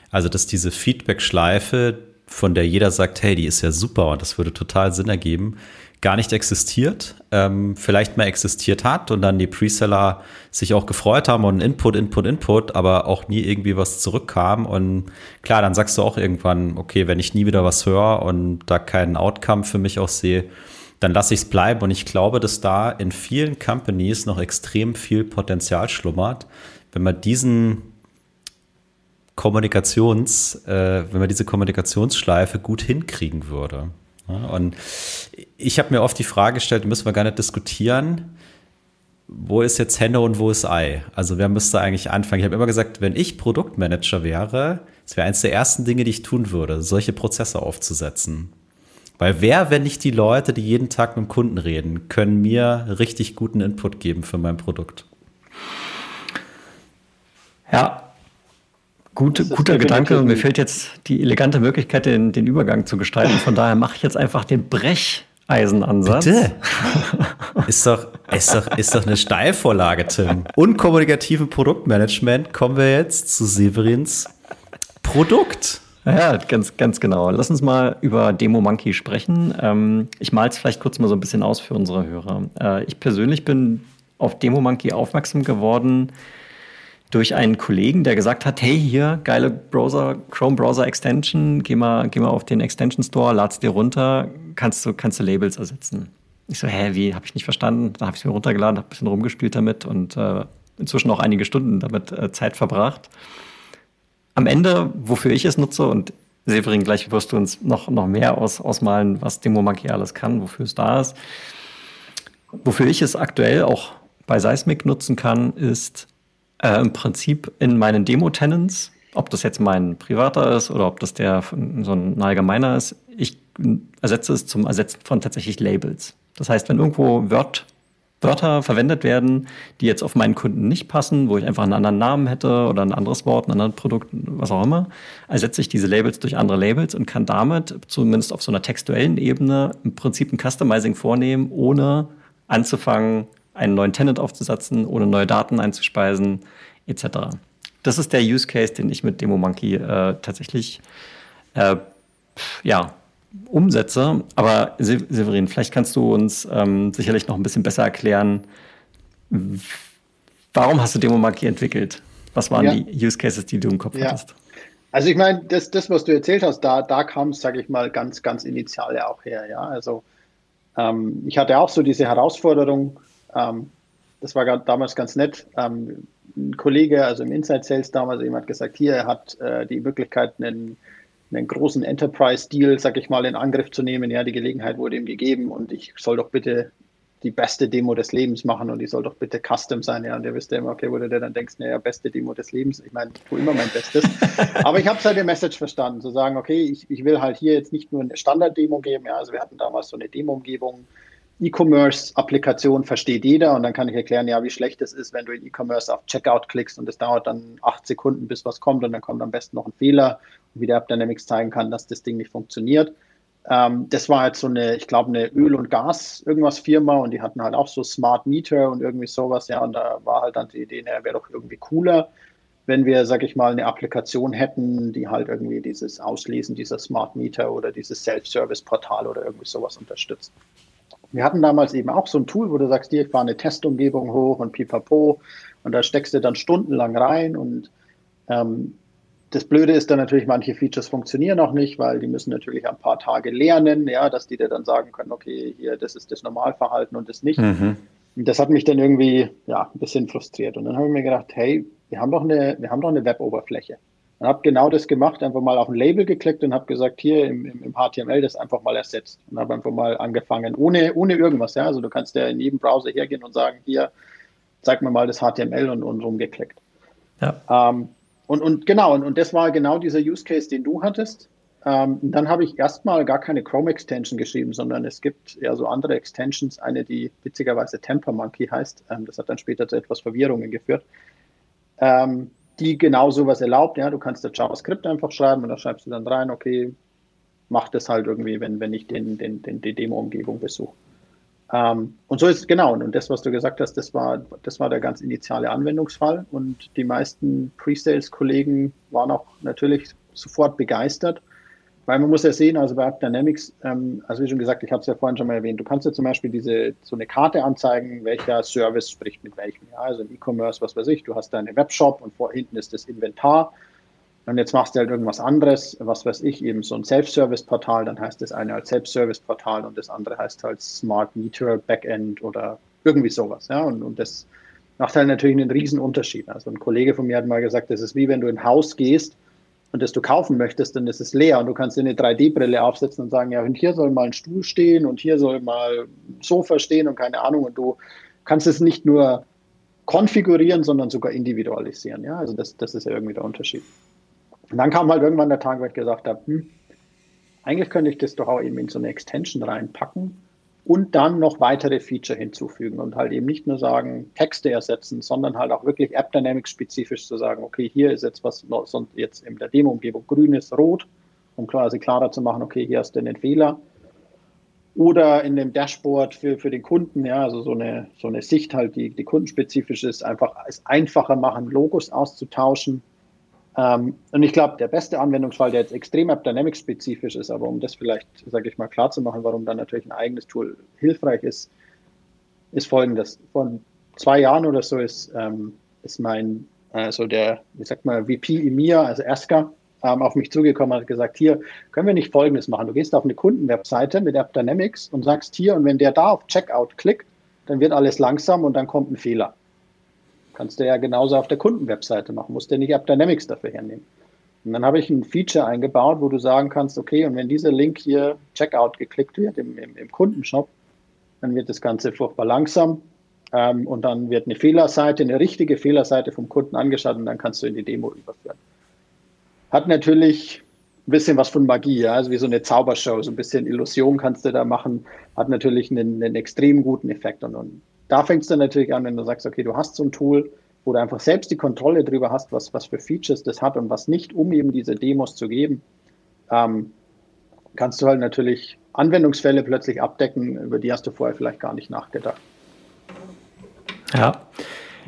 Speaker 1: Also, dass diese Feedback-Schleife, von der jeder sagt, hey, die ist ja super und das würde total Sinn ergeben, gar nicht existiert, ähm, vielleicht mal existiert hat und dann die Preseller sich auch gefreut haben und Input, Input, Input, aber auch nie irgendwie was zurückkam. Und klar, dann sagst du auch irgendwann, okay, wenn ich nie wieder was höre und da keinen Outcome für mich auch sehe, dann lasse ich es bleiben. Und ich glaube, dass da in vielen Companies noch extrem viel Potenzial schlummert, wenn man diesen Kommunikations, äh, wenn man diese Kommunikationsschleife gut hinkriegen würde. Ja, und ich habe mir oft die Frage gestellt, müssen wir gar nicht diskutieren, wo ist jetzt Henne und wo ist Ei? Also wer müsste eigentlich anfangen? Ich habe immer gesagt, wenn ich Produktmanager wäre, es wäre eines der ersten Dinge, die ich tun würde, solche Prozesse aufzusetzen. Weil wer, wenn nicht die Leute, die jeden Tag mit dem Kunden reden, können mir richtig guten Input geben für mein Produkt?
Speaker 2: Ja, Gut, guter Gedanke. Mir fehlt jetzt die elegante Möglichkeit, den, den Übergang zu gestalten. Von daher mache ich jetzt einfach den Brecheisenansatz. Bitte?
Speaker 1: ist, doch, ist, doch, ist doch eine Steilvorlage, Tim. Unkommunikativen Produktmanagement kommen wir jetzt zu Severins Produkt.
Speaker 2: Ja, ganz, ganz genau. Lass uns mal über Demo Monkey sprechen. Ähm, ich male es vielleicht kurz mal so ein bisschen aus für unsere Hörer. Äh, ich persönlich bin auf Demo Monkey aufmerksam geworden durch einen Kollegen, der gesagt hat, hey, hier, geile Browser, Chrome Browser Extension, geh mal, geh mal auf den Extension Store, lad's dir runter, kannst du, kannst du Labels ersetzen. Ich so, hä, wie, habe ich nicht verstanden. Da habe ich mir runtergeladen, habe ein bisschen rumgespielt damit und äh, inzwischen auch einige Stunden damit äh, Zeit verbracht. Am Ende, wofür ich es nutze und Severin, gleich wirst du uns noch, noch mehr aus, ausmalen, was Demo Monkey alles kann, wofür es da ist. Wofür ich es aktuell auch bei Seismic nutzen kann, ist äh, im Prinzip in meinen Demo-Tenants, ob das jetzt mein privater ist oder ob das der so ein allgemeiner ist, ich ersetze es zum Ersetzen von tatsächlich Labels. Das heißt, wenn irgendwo Word, Wörter verwendet werden, die jetzt auf meinen Kunden nicht passen, wo ich einfach einen anderen Namen hätte oder ein anderes Wort, ein anderes Produkt, was auch immer, ersetze ich diese Labels durch andere Labels und kann damit zumindest auf so einer textuellen Ebene im Prinzip ein Customizing vornehmen, ohne anzufangen, einen neuen Tenant aufzusetzen, ohne neue Daten einzuspeisen, etc. Das ist der Use Case, den ich mit Demo Monkey äh, tatsächlich äh, ja, umsetze. Aber Severin, vielleicht kannst du uns ähm, sicherlich noch ein bisschen besser erklären, warum hast du Demo Monkey entwickelt? Was waren ja. die Use Cases, die du im Kopf ja. hattest?
Speaker 3: Also ich meine, das, das, was du erzählt hast, da, da kam es, sage ich mal, ganz, ganz initial ja auch her. Ja, also ähm, ich hatte auch so diese Herausforderung, ähm, das war damals ganz nett. Ähm, ein Kollege, also im Inside Sales damals, jemand gesagt, hier, er hat äh, die Möglichkeit, einen, einen großen Enterprise-Deal, sag ich mal, in Angriff zu nehmen. Ja, die Gelegenheit wurde ihm gegeben und ich soll doch bitte die beste Demo des Lebens machen und die soll doch bitte custom sein. Ja, und ihr wisst ja immer, okay, wo du dir dann denkst, naja, beste Demo des Lebens. Ich meine, ich tue immer mein Bestes. Aber ich habe halt die Message verstanden, zu sagen, okay, ich, ich will halt hier jetzt nicht nur eine Standard-Demo geben. Ja, also wir hatten damals so eine Demo-Umgebung, E-Commerce-Applikation versteht jeder und dann kann ich erklären, ja, wie schlecht es ist, wenn du in E-Commerce auf Checkout klickst und es dauert dann acht Sekunden, bis was kommt und dann kommt am besten noch ein Fehler und wie der App Dynamics zeigen kann, dass das Ding nicht funktioniert. Ähm, das war jetzt so eine, ich glaube, eine Öl- und Gas irgendwas Firma und die hatten halt auch so Smart Meter und irgendwie sowas, ja, und da war halt dann die Idee, naja, wäre doch irgendwie cooler, wenn wir, sag ich mal, eine Applikation hätten, die halt irgendwie dieses Auslesen dieser Smart Meter oder dieses Self-Service-Portal oder irgendwie sowas unterstützt. Wir hatten damals eben auch so ein Tool, wo du sagst, hier, ich fahre eine Testumgebung hoch und pipapo und da steckst du dann stundenlang rein und ähm, das Blöde ist dann natürlich, manche Features funktionieren auch nicht, weil die müssen natürlich ein paar Tage lernen, ja, dass die dir dann sagen können, okay, hier, das ist das Normalverhalten und das nicht. Mhm. Und das hat mich dann irgendwie, ja, ein bisschen frustriert. Und dann habe ich mir gedacht, hey, wir haben doch eine, wir haben doch eine Web-Oberfläche. Und habe genau das gemacht, einfach mal auf ein Label geklickt und habe gesagt, hier im, im, im, HTML das einfach mal ersetzt. Und habe einfach mal angefangen, ohne, ohne irgendwas. Ja? Also du kannst ja in jedem Browser hergehen und sagen, hier, zeig mir mal das HTML und, und rumgeklickt. Ja. Ähm, und, und genau, und, und das war genau dieser Use Case, den du hattest. Ähm, dann habe ich erstmal gar keine Chrome-Extension geschrieben, sondern es gibt ja so andere Extensions, eine, die witzigerweise Temper Monkey heißt. Ähm, das hat dann später zu etwas Verwirrungen geführt. Ähm, die genau sowas erlaubt. Ja, du kannst das JavaScript einfach schreiben und da schreibst du dann rein, okay, mach das halt irgendwie, wenn, wenn ich den, den, den, die Demo-Umgebung besuche. Ähm, und so ist genau, und das, was du gesagt hast, das war, das war der ganz initiale Anwendungsfall und die meisten Pre-Sales-Kollegen waren auch natürlich sofort begeistert weil man muss ja sehen, also bei App Dynamics, ähm, also wie schon gesagt, ich habe es ja vorhin schon mal erwähnt, du kannst ja zum Beispiel diese so eine Karte anzeigen, welcher Service spricht mit welchem. Ja, also im E-Commerce, was weiß ich, du hast deine Webshop und vor hinten ist das Inventar. Und jetzt machst du halt irgendwas anderes, was weiß ich, eben so ein Self-Service-Portal, dann heißt das eine als Self-Service-Portal und das andere heißt halt Smart Meter Backend oder irgendwie sowas. Ja, und, und das macht halt natürlich einen riesen Unterschied. Also ein Kollege von mir hat mal gesagt, das ist wie wenn du in ein Haus gehst und das du kaufen möchtest, dann ist es leer und du kannst dir eine 3D-Brille aufsetzen und sagen, ja, und hier soll mal ein Stuhl stehen und hier soll mal ein Sofa stehen und keine Ahnung und du kannst es nicht nur konfigurieren, sondern sogar individualisieren. Ja, also das, das ist ja irgendwie der Unterschied. Und dann kam halt irgendwann der Tag, wo ich gesagt habe, hm, eigentlich könnte ich das doch auch eben in so eine Extension reinpacken und dann noch weitere Feature hinzufügen und halt eben nicht nur sagen, Texte ersetzen, sondern halt auch wirklich App Dynamics spezifisch zu sagen, okay, hier ist jetzt was, sonst jetzt in der Demo-Umgebung grün ist, rot, um quasi klarer zu machen, okay, hier hast du einen Fehler. Oder in dem Dashboard für, für den Kunden, ja, also so eine, so eine Sicht halt, die, die kundenspezifisch ist, einfach es einfacher machen, Logos auszutauschen ähm, und ich glaube, der beste Anwendungsfall, der jetzt extrem App Dynamics spezifisch ist, aber um das vielleicht, sage ich mal, klar zu machen, warum dann natürlich ein eigenes Tool hilfreich ist, ist folgendes. Vor zwei Jahren oder so ist, ähm, ist mein, also der, wie sagt man, VP EMEA, also Eska, ähm, auf mich zugekommen und hat gesagt, hier, können wir nicht Folgendes machen. Du gehst auf eine Kundenwebseite mit App Dynamics und sagst hier, und wenn der da auf Checkout klickt, dann wird alles langsam und dann kommt ein Fehler. Kannst du ja genauso auf der Kundenwebseite machen, musst du nicht AppDynamics dafür hernehmen. Und dann habe ich ein Feature eingebaut, wo du sagen kannst, okay, und wenn dieser Link hier Checkout geklickt wird im, im, im Kundenshop, dann wird das Ganze furchtbar langsam ähm, und dann wird eine Fehlerseite, eine richtige Fehlerseite vom Kunden angeschaut und dann kannst du in die Demo überführen. Hat natürlich ein bisschen was von Magie, ja? also wie so eine Zaubershow, so ein bisschen Illusion kannst du da machen, hat natürlich einen, einen extrem guten Effekt und, und da es dann natürlich an, wenn du sagst, okay, du hast so ein Tool, wo du einfach selbst die Kontrolle darüber hast, was, was für Features das hat und was nicht, um eben diese Demos zu geben, ähm, kannst du halt natürlich Anwendungsfälle plötzlich abdecken, über die hast du vorher vielleicht gar nicht nachgedacht.
Speaker 2: Ja,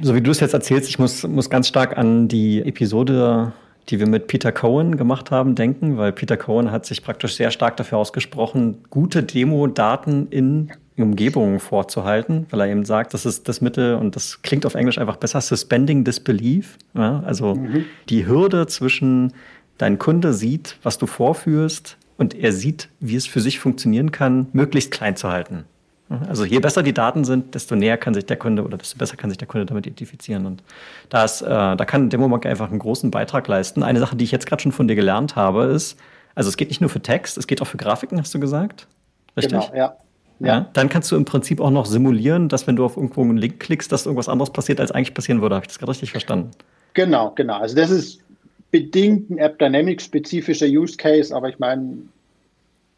Speaker 2: so wie du es jetzt erzählst, ich muss, muss ganz stark an die Episode, die wir mit Peter Cohen gemacht haben, denken, weil Peter Cohen hat sich praktisch sehr stark dafür ausgesprochen, gute Demo-Daten in Umgebungen vorzuhalten, weil er eben sagt, das ist das Mittel und das klingt auf Englisch einfach besser, suspending disbelief. Ja, also mhm. die Hürde zwischen dein Kunde sieht, was du vorführst und er sieht, wie es für sich funktionieren kann, möglichst klein zu halten. Also je besser die Daten sind, desto näher kann sich der Kunde oder desto besser kann sich der Kunde damit identifizieren. Und da, ist, äh, da kann Demobank einfach einen großen Beitrag leisten. Eine Sache, die ich jetzt gerade schon von dir gelernt habe, ist, also es geht nicht nur für Text, es geht auch für Grafiken, hast du gesagt?
Speaker 3: Richtig? Genau, ja.
Speaker 2: Ja. ja. dann kannst du im Prinzip auch noch simulieren, dass wenn du auf irgendwo einen Link klickst, dass irgendwas anderes passiert, als eigentlich passieren würde. Habe ich das gerade richtig verstanden?
Speaker 3: Genau, genau. Also das ist bedingt ein App Dynamics spezifischer Use Case, aber ich meine,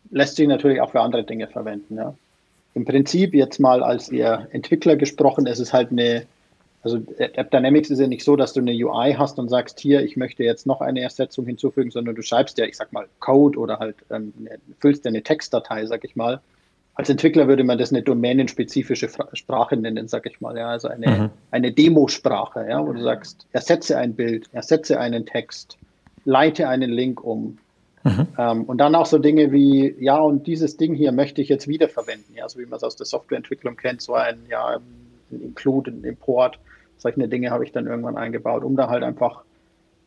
Speaker 3: lässt sich natürlich auch für andere Dinge verwenden. Ja. Im Prinzip jetzt mal als ihr Entwickler gesprochen, es ist halt eine, also App Dynamics ist ja nicht so, dass du eine UI hast und sagst, hier, ich möchte jetzt noch eine Ersetzung hinzufügen, sondern du schreibst ja, ich sag mal, Code oder halt ähm, füllst dir eine Textdatei, sag ich mal, als Entwickler würde man das eine domänenspezifische Sprache nennen, sag ich mal. Ja, also eine, mhm. eine Demosprache, ja, wo du sagst, ersetze ein Bild, ersetze einen Text, leite einen Link um. Mhm. Ähm, und dann auch so Dinge wie, ja, und dieses Ding hier möchte ich jetzt wiederverwenden, ja, so wie man es aus der Softwareentwicklung kennt, so ein, ja, ein Include, ein Import, solche Dinge habe ich dann irgendwann eingebaut, um da halt einfach,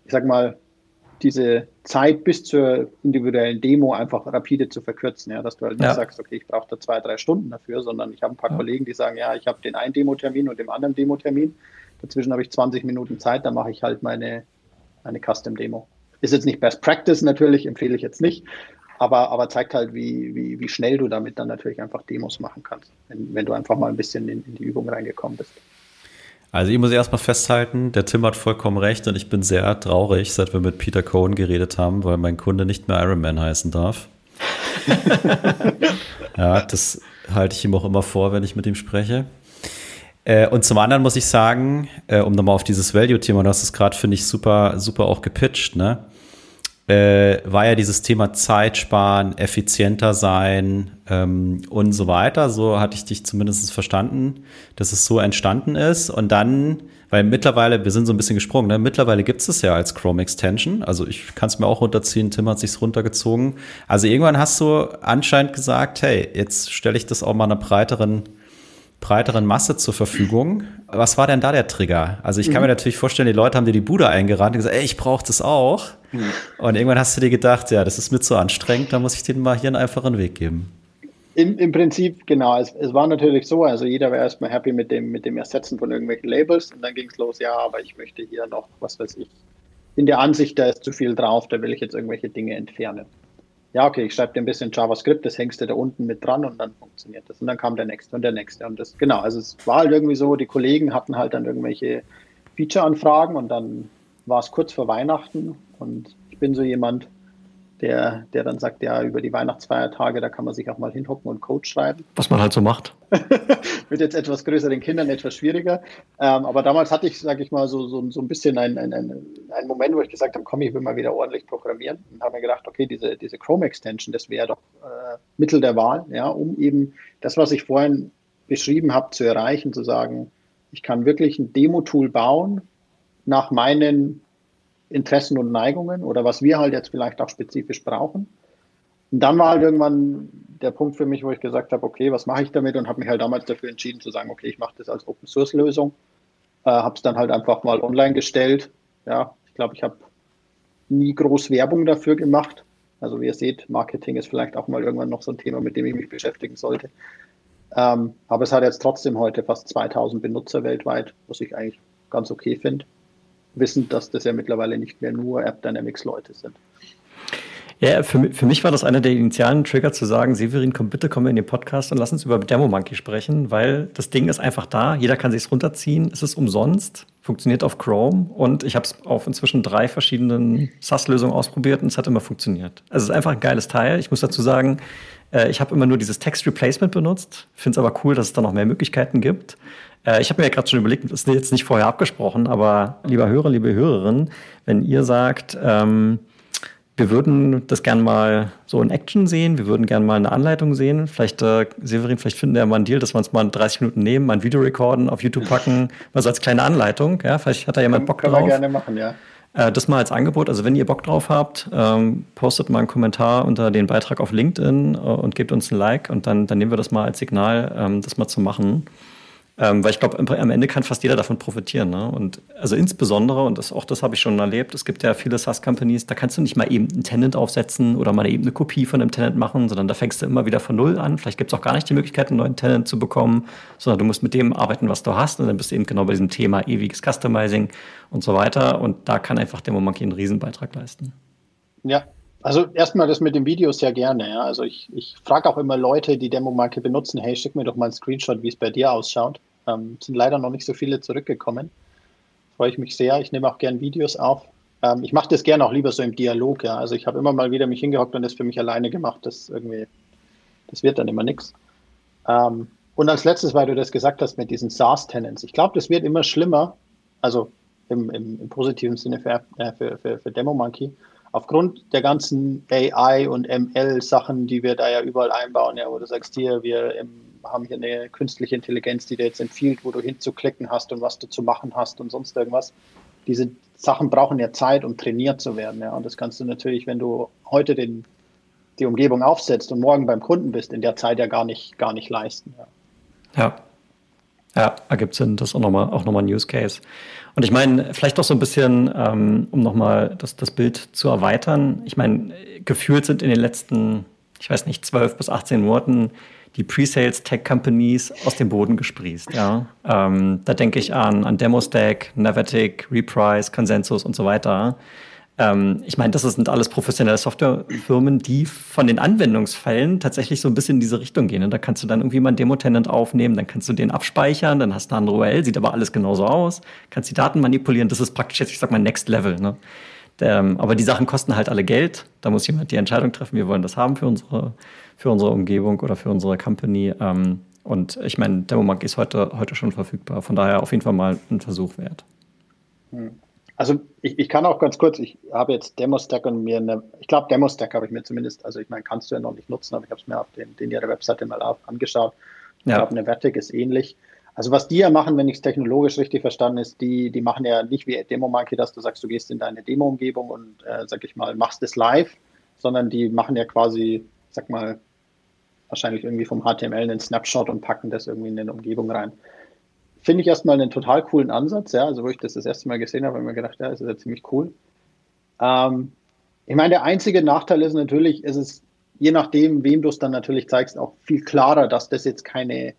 Speaker 3: ich sag mal, diese Zeit bis zur individuellen Demo einfach rapide zu verkürzen, ja, dass du halt nicht ja. sagst, okay, ich brauche da zwei, drei Stunden dafür, sondern ich habe ein paar ja. Kollegen, die sagen, ja, ich habe den einen Demo-Termin und den anderen Demo-Termin. Dazwischen habe ich 20 Minuten Zeit, dann mache ich halt meine, meine Custom-Demo. Ist jetzt nicht Best Practice natürlich, empfehle ich jetzt nicht, aber, aber zeigt halt, wie, wie, wie schnell du damit dann natürlich einfach Demos machen kannst, wenn, wenn du einfach mal ein bisschen in, in die Übung reingekommen bist.
Speaker 1: Also ich muss erstmal festhalten, der Tim hat vollkommen recht und ich bin sehr traurig, seit wir mit Peter Cohen geredet haben, weil mein Kunde nicht mehr Iron Man heißen darf. ja, das halte ich ihm auch immer vor, wenn ich mit ihm spreche. Äh, und zum anderen muss ich sagen, äh, um nochmal auf dieses Value-Thema, du hast es gerade, finde ich, super, super auch gepitcht, ne? Äh, war ja dieses Thema Zeit sparen, effizienter sein ähm, und so weiter. So hatte ich dich zumindest verstanden, dass es so entstanden ist. Und dann, weil mittlerweile, wir sind so ein bisschen gesprungen, ne? mittlerweile gibt es es ja als Chrome Extension. Also ich kann es mir auch runterziehen, Tim hat sich's runtergezogen. Also irgendwann hast du anscheinend gesagt, hey, jetzt stelle ich das auch mal einer breiteren breiteren Masse zur Verfügung. Was war denn da der Trigger? Also ich kann mhm. mir natürlich vorstellen, die Leute haben dir die Bude eingerannt und gesagt, ey, ich brauche das auch. Mhm. Und irgendwann hast du dir gedacht, ja, das ist mir zu anstrengend, da muss ich denen mal hier einen einfachen Weg geben.
Speaker 3: Im, im Prinzip, genau. Es, es, war natürlich so, also jeder war erstmal happy mit dem, mit dem Ersetzen von irgendwelchen Labels und dann ging es los, ja, aber ich möchte hier noch, was weiß ich, in der Ansicht, da ist zu viel drauf, da will ich jetzt irgendwelche Dinge entfernen. Ja, okay, ich schreibe dir ein bisschen JavaScript, das hängst du da unten mit dran und dann funktioniert das. Und dann kam der nächste und der nächste. Und das, genau, also es war halt irgendwie so, die Kollegen hatten halt dann irgendwelche Feature-Anfragen und dann war es kurz vor Weihnachten und ich bin so jemand, der, der dann sagt, ja, über die Weihnachtsfeiertage, da kann man sich auch mal hinhocken und Code schreiben.
Speaker 2: Was man halt so macht.
Speaker 3: Mit jetzt etwas größeren Kindern etwas schwieriger. Ähm, aber damals hatte ich, sage ich mal, so, so, so ein bisschen einen ein, ein Moment, wo ich gesagt habe, komm, ich will mal wieder ordentlich programmieren. Und habe mir gedacht, okay, diese, diese Chrome-Extension, das wäre doch äh, Mittel der Wahl, ja, um eben das, was ich vorhin beschrieben habe, zu erreichen, zu sagen, ich kann wirklich ein Demo-Tool bauen nach meinen Interessen und Neigungen oder was wir halt jetzt vielleicht auch spezifisch brauchen. Und dann war halt irgendwann der Punkt für mich, wo ich gesagt habe, okay, was mache ich damit und habe mich halt damals dafür entschieden zu sagen, okay, ich mache das als Open Source Lösung, äh, habe es dann halt einfach mal online gestellt. Ja, ich glaube, ich habe nie groß Werbung dafür gemacht. Also wie ihr seht, Marketing ist vielleicht auch mal irgendwann noch so ein Thema, mit dem ich mich beschäftigen sollte. Ähm, aber es hat jetzt trotzdem heute fast 2000 Benutzer weltweit, was ich eigentlich ganz okay finde wissend, dass das ja mittlerweile nicht mehr nur App Dynamics Leute sind.
Speaker 2: Ja, für, für mich war das einer der initialen Trigger zu sagen, Severin, komm bitte, komm in den Podcast und lass uns über Demo Monkey sprechen, weil das Ding ist einfach da, jeder kann sich runterziehen, es ist umsonst, funktioniert auf Chrome und ich habe es auf inzwischen drei verschiedenen SaaS-Lösungen ausprobiert und es hat immer funktioniert. Also es ist einfach ein geiles Teil. Ich muss dazu sagen, äh, ich habe immer nur dieses Text Replacement benutzt, finde es aber cool, dass es da noch mehr Möglichkeiten gibt. Äh, ich habe mir ja gerade schon überlegt, das ist jetzt nicht vorher abgesprochen, aber lieber Hörer, liebe Hörerin, wenn ihr sagt, ähm, wir würden das gern mal so in Action sehen, wir würden gern mal eine Anleitung sehen. Vielleicht, äh, Severin, vielleicht finden wir mal einen Deal, dass wir uns mal 30 Minuten nehmen, mal ein Video recorden, auf YouTube packen, mal so als kleine Anleitung. Ja, vielleicht hat da jemand Bock
Speaker 3: Können
Speaker 2: drauf.
Speaker 3: Können wir gerne machen, ja.
Speaker 2: Äh, das mal als Angebot. Also wenn ihr Bock drauf habt, ähm, postet mal einen Kommentar unter den Beitrag auf LinkedIn äh, und gebt uns ein Like und dann, dann nehmen wir das mal als Signal, ähm, das mal zu machen. Ähm, weil ich glaube, am Ende kann fast jeder davon profitieren. Ne? Und also insbesondere, und das, auch das habe ich schon erlebt, es gibt ja viele SaaS-Companies, da kannst du nicht mal eben einen Tenant aufsetzen oder mal eben eine Kopie von einem Tenant machen, sondern da fängst du immer wieder von Null an. Vielleicht gibt es auch gar nicht die Möglichkeit, einen neuen Tenant zu bekommen, sondern du musst mit dem arbeiten, was du hast. Und dann bist du eben genau bei diesem Thema ewiges Customizing und so weiter. Und da kann einfach Demo Monkey einen Riesenbeitrag leisten.
Speaker 3: Ja, also erstmal das mit dem Video sehr gerne. Ja. Also ich, ich frage auch immer Leute, die Demo Monkey benutzen, hey, schick mir doch mal einen Screenshot, wie es bei dir ausschaut. Ähm, sind leider noch nicht so viele zurückgekommen. Freue ich mich sehr. Ich nehme auch gern Videos auf. Ähm, ich mache das gerne auch lieber so im Dialog. Ja. Also ich habe immer mal wieder mich hingehockt und das für mich alleine gemacht. Das irgendwie, das wird dann immer nichts. Ähm, und als letztes, weil du das gesagt hast mit diesen SaaS-Tenants. Ich glaube, das wird immer schlimmer. Also im, im, im positiven Sinne für, äh, für, für, für Demo Monkey aufgrund der ganzen AI und ML-Sachen, die wir da ja überall einbauen, ja, wo du sagst, hier, wir im haben hier eine künstliche Intelligenz, die dir jetzt empfiehlt, wo du hinzuklicken hast und was du zu machen hast und sonst irgendwas. Diese Sachen brauchen ja Zeit, um trainiert zu werden. Ja. Und das kannst du natürlich, wenn du heute den, die Umgebung aufsetzt und morgen beim Kunden bist, in der Zeit ja gar nicht, gar nicht leisten. Ja.
Speaker 2: ja. Ja, ergibt Sinn. Das ist auch nochmal auch noch ein Use Case. Und ich meine, vielleicht doch so ein bisschen, ähm, um nochmal das, das Bild zu erweitern. Ich meine, gefühlt sind in den letzten, ich weiß nicht, 12 bis 18 Monaten die Pre-Sales-Tech-Companies aus dem Boden gesprießt. Ja? Ähm, da denke ich an, an Demostack, Navatic, Reprise, Consensus und so weiter. Ähm, ich meine, das sind alles professionelle Softwarefirmen, die von den Anwendungsfällen tatsächlich so ein bisschen in diese Richtung gehen. Und da kannst du dann irgendwie mal einen Demo-Tenant aufnehmen, dann kannst du den abspeichern, dann hast du eine andere URL, sieht aber alles genauso aus, kannst die Daten manipulieren. Das ist praktisch jetzt, ich sag mal, Next Level. Ne? Ähm, aber die Sachen kosten halt alle Geld. Da muss jemand die Entscheidung treffen, wir wollen das haben für unsere für unsere Umgebung oder für unsere Company. Ähm, und ich meine, DemoMonkey ist heute, heute schon verfügbar. Von daher auf jeden Fall mal ein Versuch wert.
Speaker 3: Hm. Also ich, ich kann auch ganz kurz, ich habe jetzt DemoStack und mir eine, ich glaube DemoStack habe ich mir zumindest, also ich meine, kannst du ja noch nicht nutzen, aber ich habe es mir auf den, den ihrer Webseite mal auf, angeschaut. Ich ja. glaube, eine Vertic ist ähnlich. Also was die ja machen, wenn ich es technologisch richtig verstanden ist, die, die machen ja nicht wie Demo-Monkey, dass du sagst, du gehst in deine Demo-Umgebung und, äh, sag ich mal, machst es live, sondern die machen ja quasi, sag mal, wahrscheinlich irgendwie vom HTML einen Snapshot und packen das irgendwie in eine Umgebung rein. Finde ich erstmal einen total coolen Ansatz, ja, also wo ich das das erste Mal gesehen habe, habe ich mir gedacht, ja, das ist ja ziemlich cool. Ähm, ich meine, der einzige Nachteil ist natürlich, ist es, je nachdem, wem du es dann natürlich zeigst, auch viel klarer, dass das jetzt keine,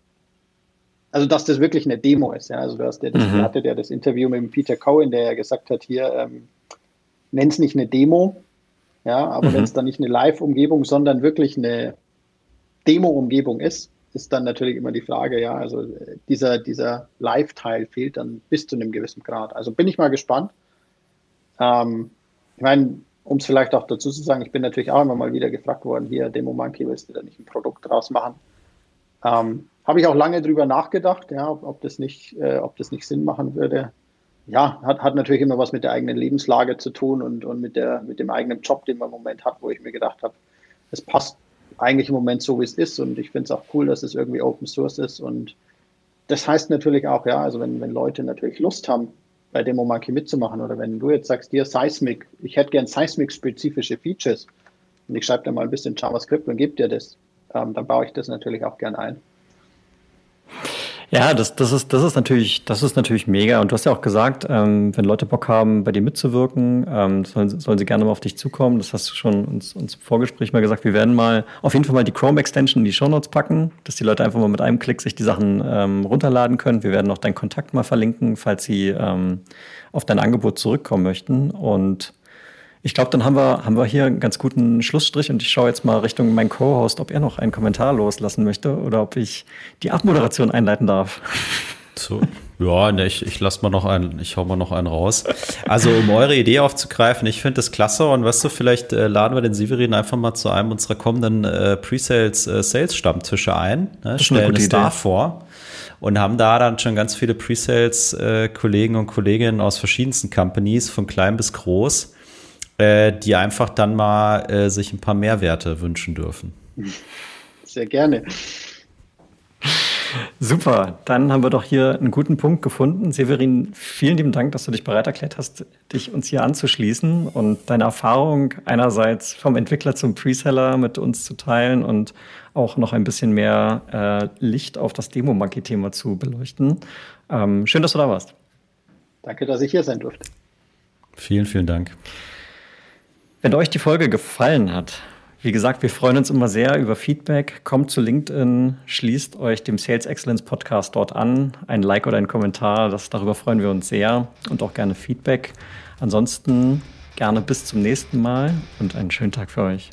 Speaker 3: also dass das wirklich eine Demo ist. Ja? Also du hast ja das, mhm. hatte ja das Interview mit dem Peter Cohen, der ja gesagt hat, hier, ähm, nenn es nicht eine Demo, Ja, aber mhm. wenn es dann nicht eine Live-Umgebung, sondern wirklich eine Demo-Umgebung ist, ist dann natürlich immer die Frage, ja, also dieser, dieser Live-Teil fehlt dann bis zu einem gewissen Grad. Also bin ich mal gespannt. Ähm, ich meine, um es vielleicht auch dazu zu sagen, ich bin natürlich auch immer mal wieder gefragt worden, hier, Demo Monkey, willst du da nicht ein Produkt draus machen? Ähm, Habe ich auch lange drüber nachgedacht, ja, ob, ob, das nicht, äh, ob das nicht Sinn machen würde. Ja, hat, hat natürlich immer was mit der eigenen Lebenslage zu tun und, und mit, der, mit dem eigenen Job, den man im Moment hat, wo ich mir gedacht habe, es passt eigentlich im Moment so, wie es ist. Und ich finde es auch cool, dass es irgendwie Open Source ist. Und das heißt natürlich auch, ja, also wenn, wenn Leute natürlich Lust haben, bei Demo Monkey mitzumachen oder wenn du jetzt sagst, dir Seismic, ich hätte gern Seismic-spezifische Features und ich schreibe dir mal ein bisschen JavaScript und gebe dir das, ähm, dann baue ich das natürlich auch gern ein.
Speaker 2: Ja, das, das, ist, das, ist natürlich, das ist natürlich mega. Und du hast ja auch gesagt, ähm, wenn Leute Bock haben, bei dir mitzuwirken, ähm, sollen, sollen sie gerne mal auf dich zukommen. Das hast du schon uns, uns im Vorgespräch mal gesagt. Wir werden mal auf jeden Fall mal die Chrome-Extension in die Show Notes packen, dass die Leute einfach mal mit einem Klick sich die Sachen ähm, runterladen können. Wir werden auch deinen Kontakt mal verlinken, falls sie ähm, auf dein Angebot zurückkommen möchten. Und ich glaube, dann haben wir, haben wir hier einen ganz guten Schlussstrich und ich schaue jetzt mal Richtung meinen Co-Host, ob er noch einen Kommentar loslassen möchte oder ob ich die Abmoderation einleiten darf.
Speaker 1: So, ja, ne, ich, ich lasse mal noch einen, ich hau mal noch einen raus. Also, um eure Idee aufzugreifen, ich finde das klasse und weißt du, vielleicht äh, laden wir den Severin einfach mal zu einem unserer kommenden äh, Pre-Sales äh, Sales Stammtische ein, ne, stellen es da vor und haben da dann schon ganz viele Pre-Sales äh, Kollegen und Kolleginnen aus verschiedensten Companies, von klein bis groß äh, die einfach dann mal äh, sich ein paar Mehrwerte wünschen dürfen.
Speaker 3: Sehr gerne.
Speaker 2: Super, dann haben wir doch hier einen guten Punkt gefunden. Severin, vielen lieben Dank, dass du dich bereit erklärt hast, dich uns hier anzuschließen und deine Erfahrung einerseits vom Entwickler zum Preseller mit uns zu teilen und auch noch ein bisschen mehr äh, Licht auf das Demo-Monkey-Thema zu beleuchten. Ähm, schön, dass du da warst.
Speaker 3: Danke, dass ich hier sein durfte.
Speaker 1: Vielen, vielen Dank.
Speaker 2: Wenn euch die Folge gefallen hat, wie gesagt, wir freuen uns immer sehr über Feedback. Kommt zu LinkedIn, schließt euch dem Sales Excellence Podcast dort an. Ein Like oder ein Kommentar, das, darüber freuen wir uns sehr und auch gerne Feedback. Ansonsten gerne bis zum nächsten Mal und einen schönen Tag für euch.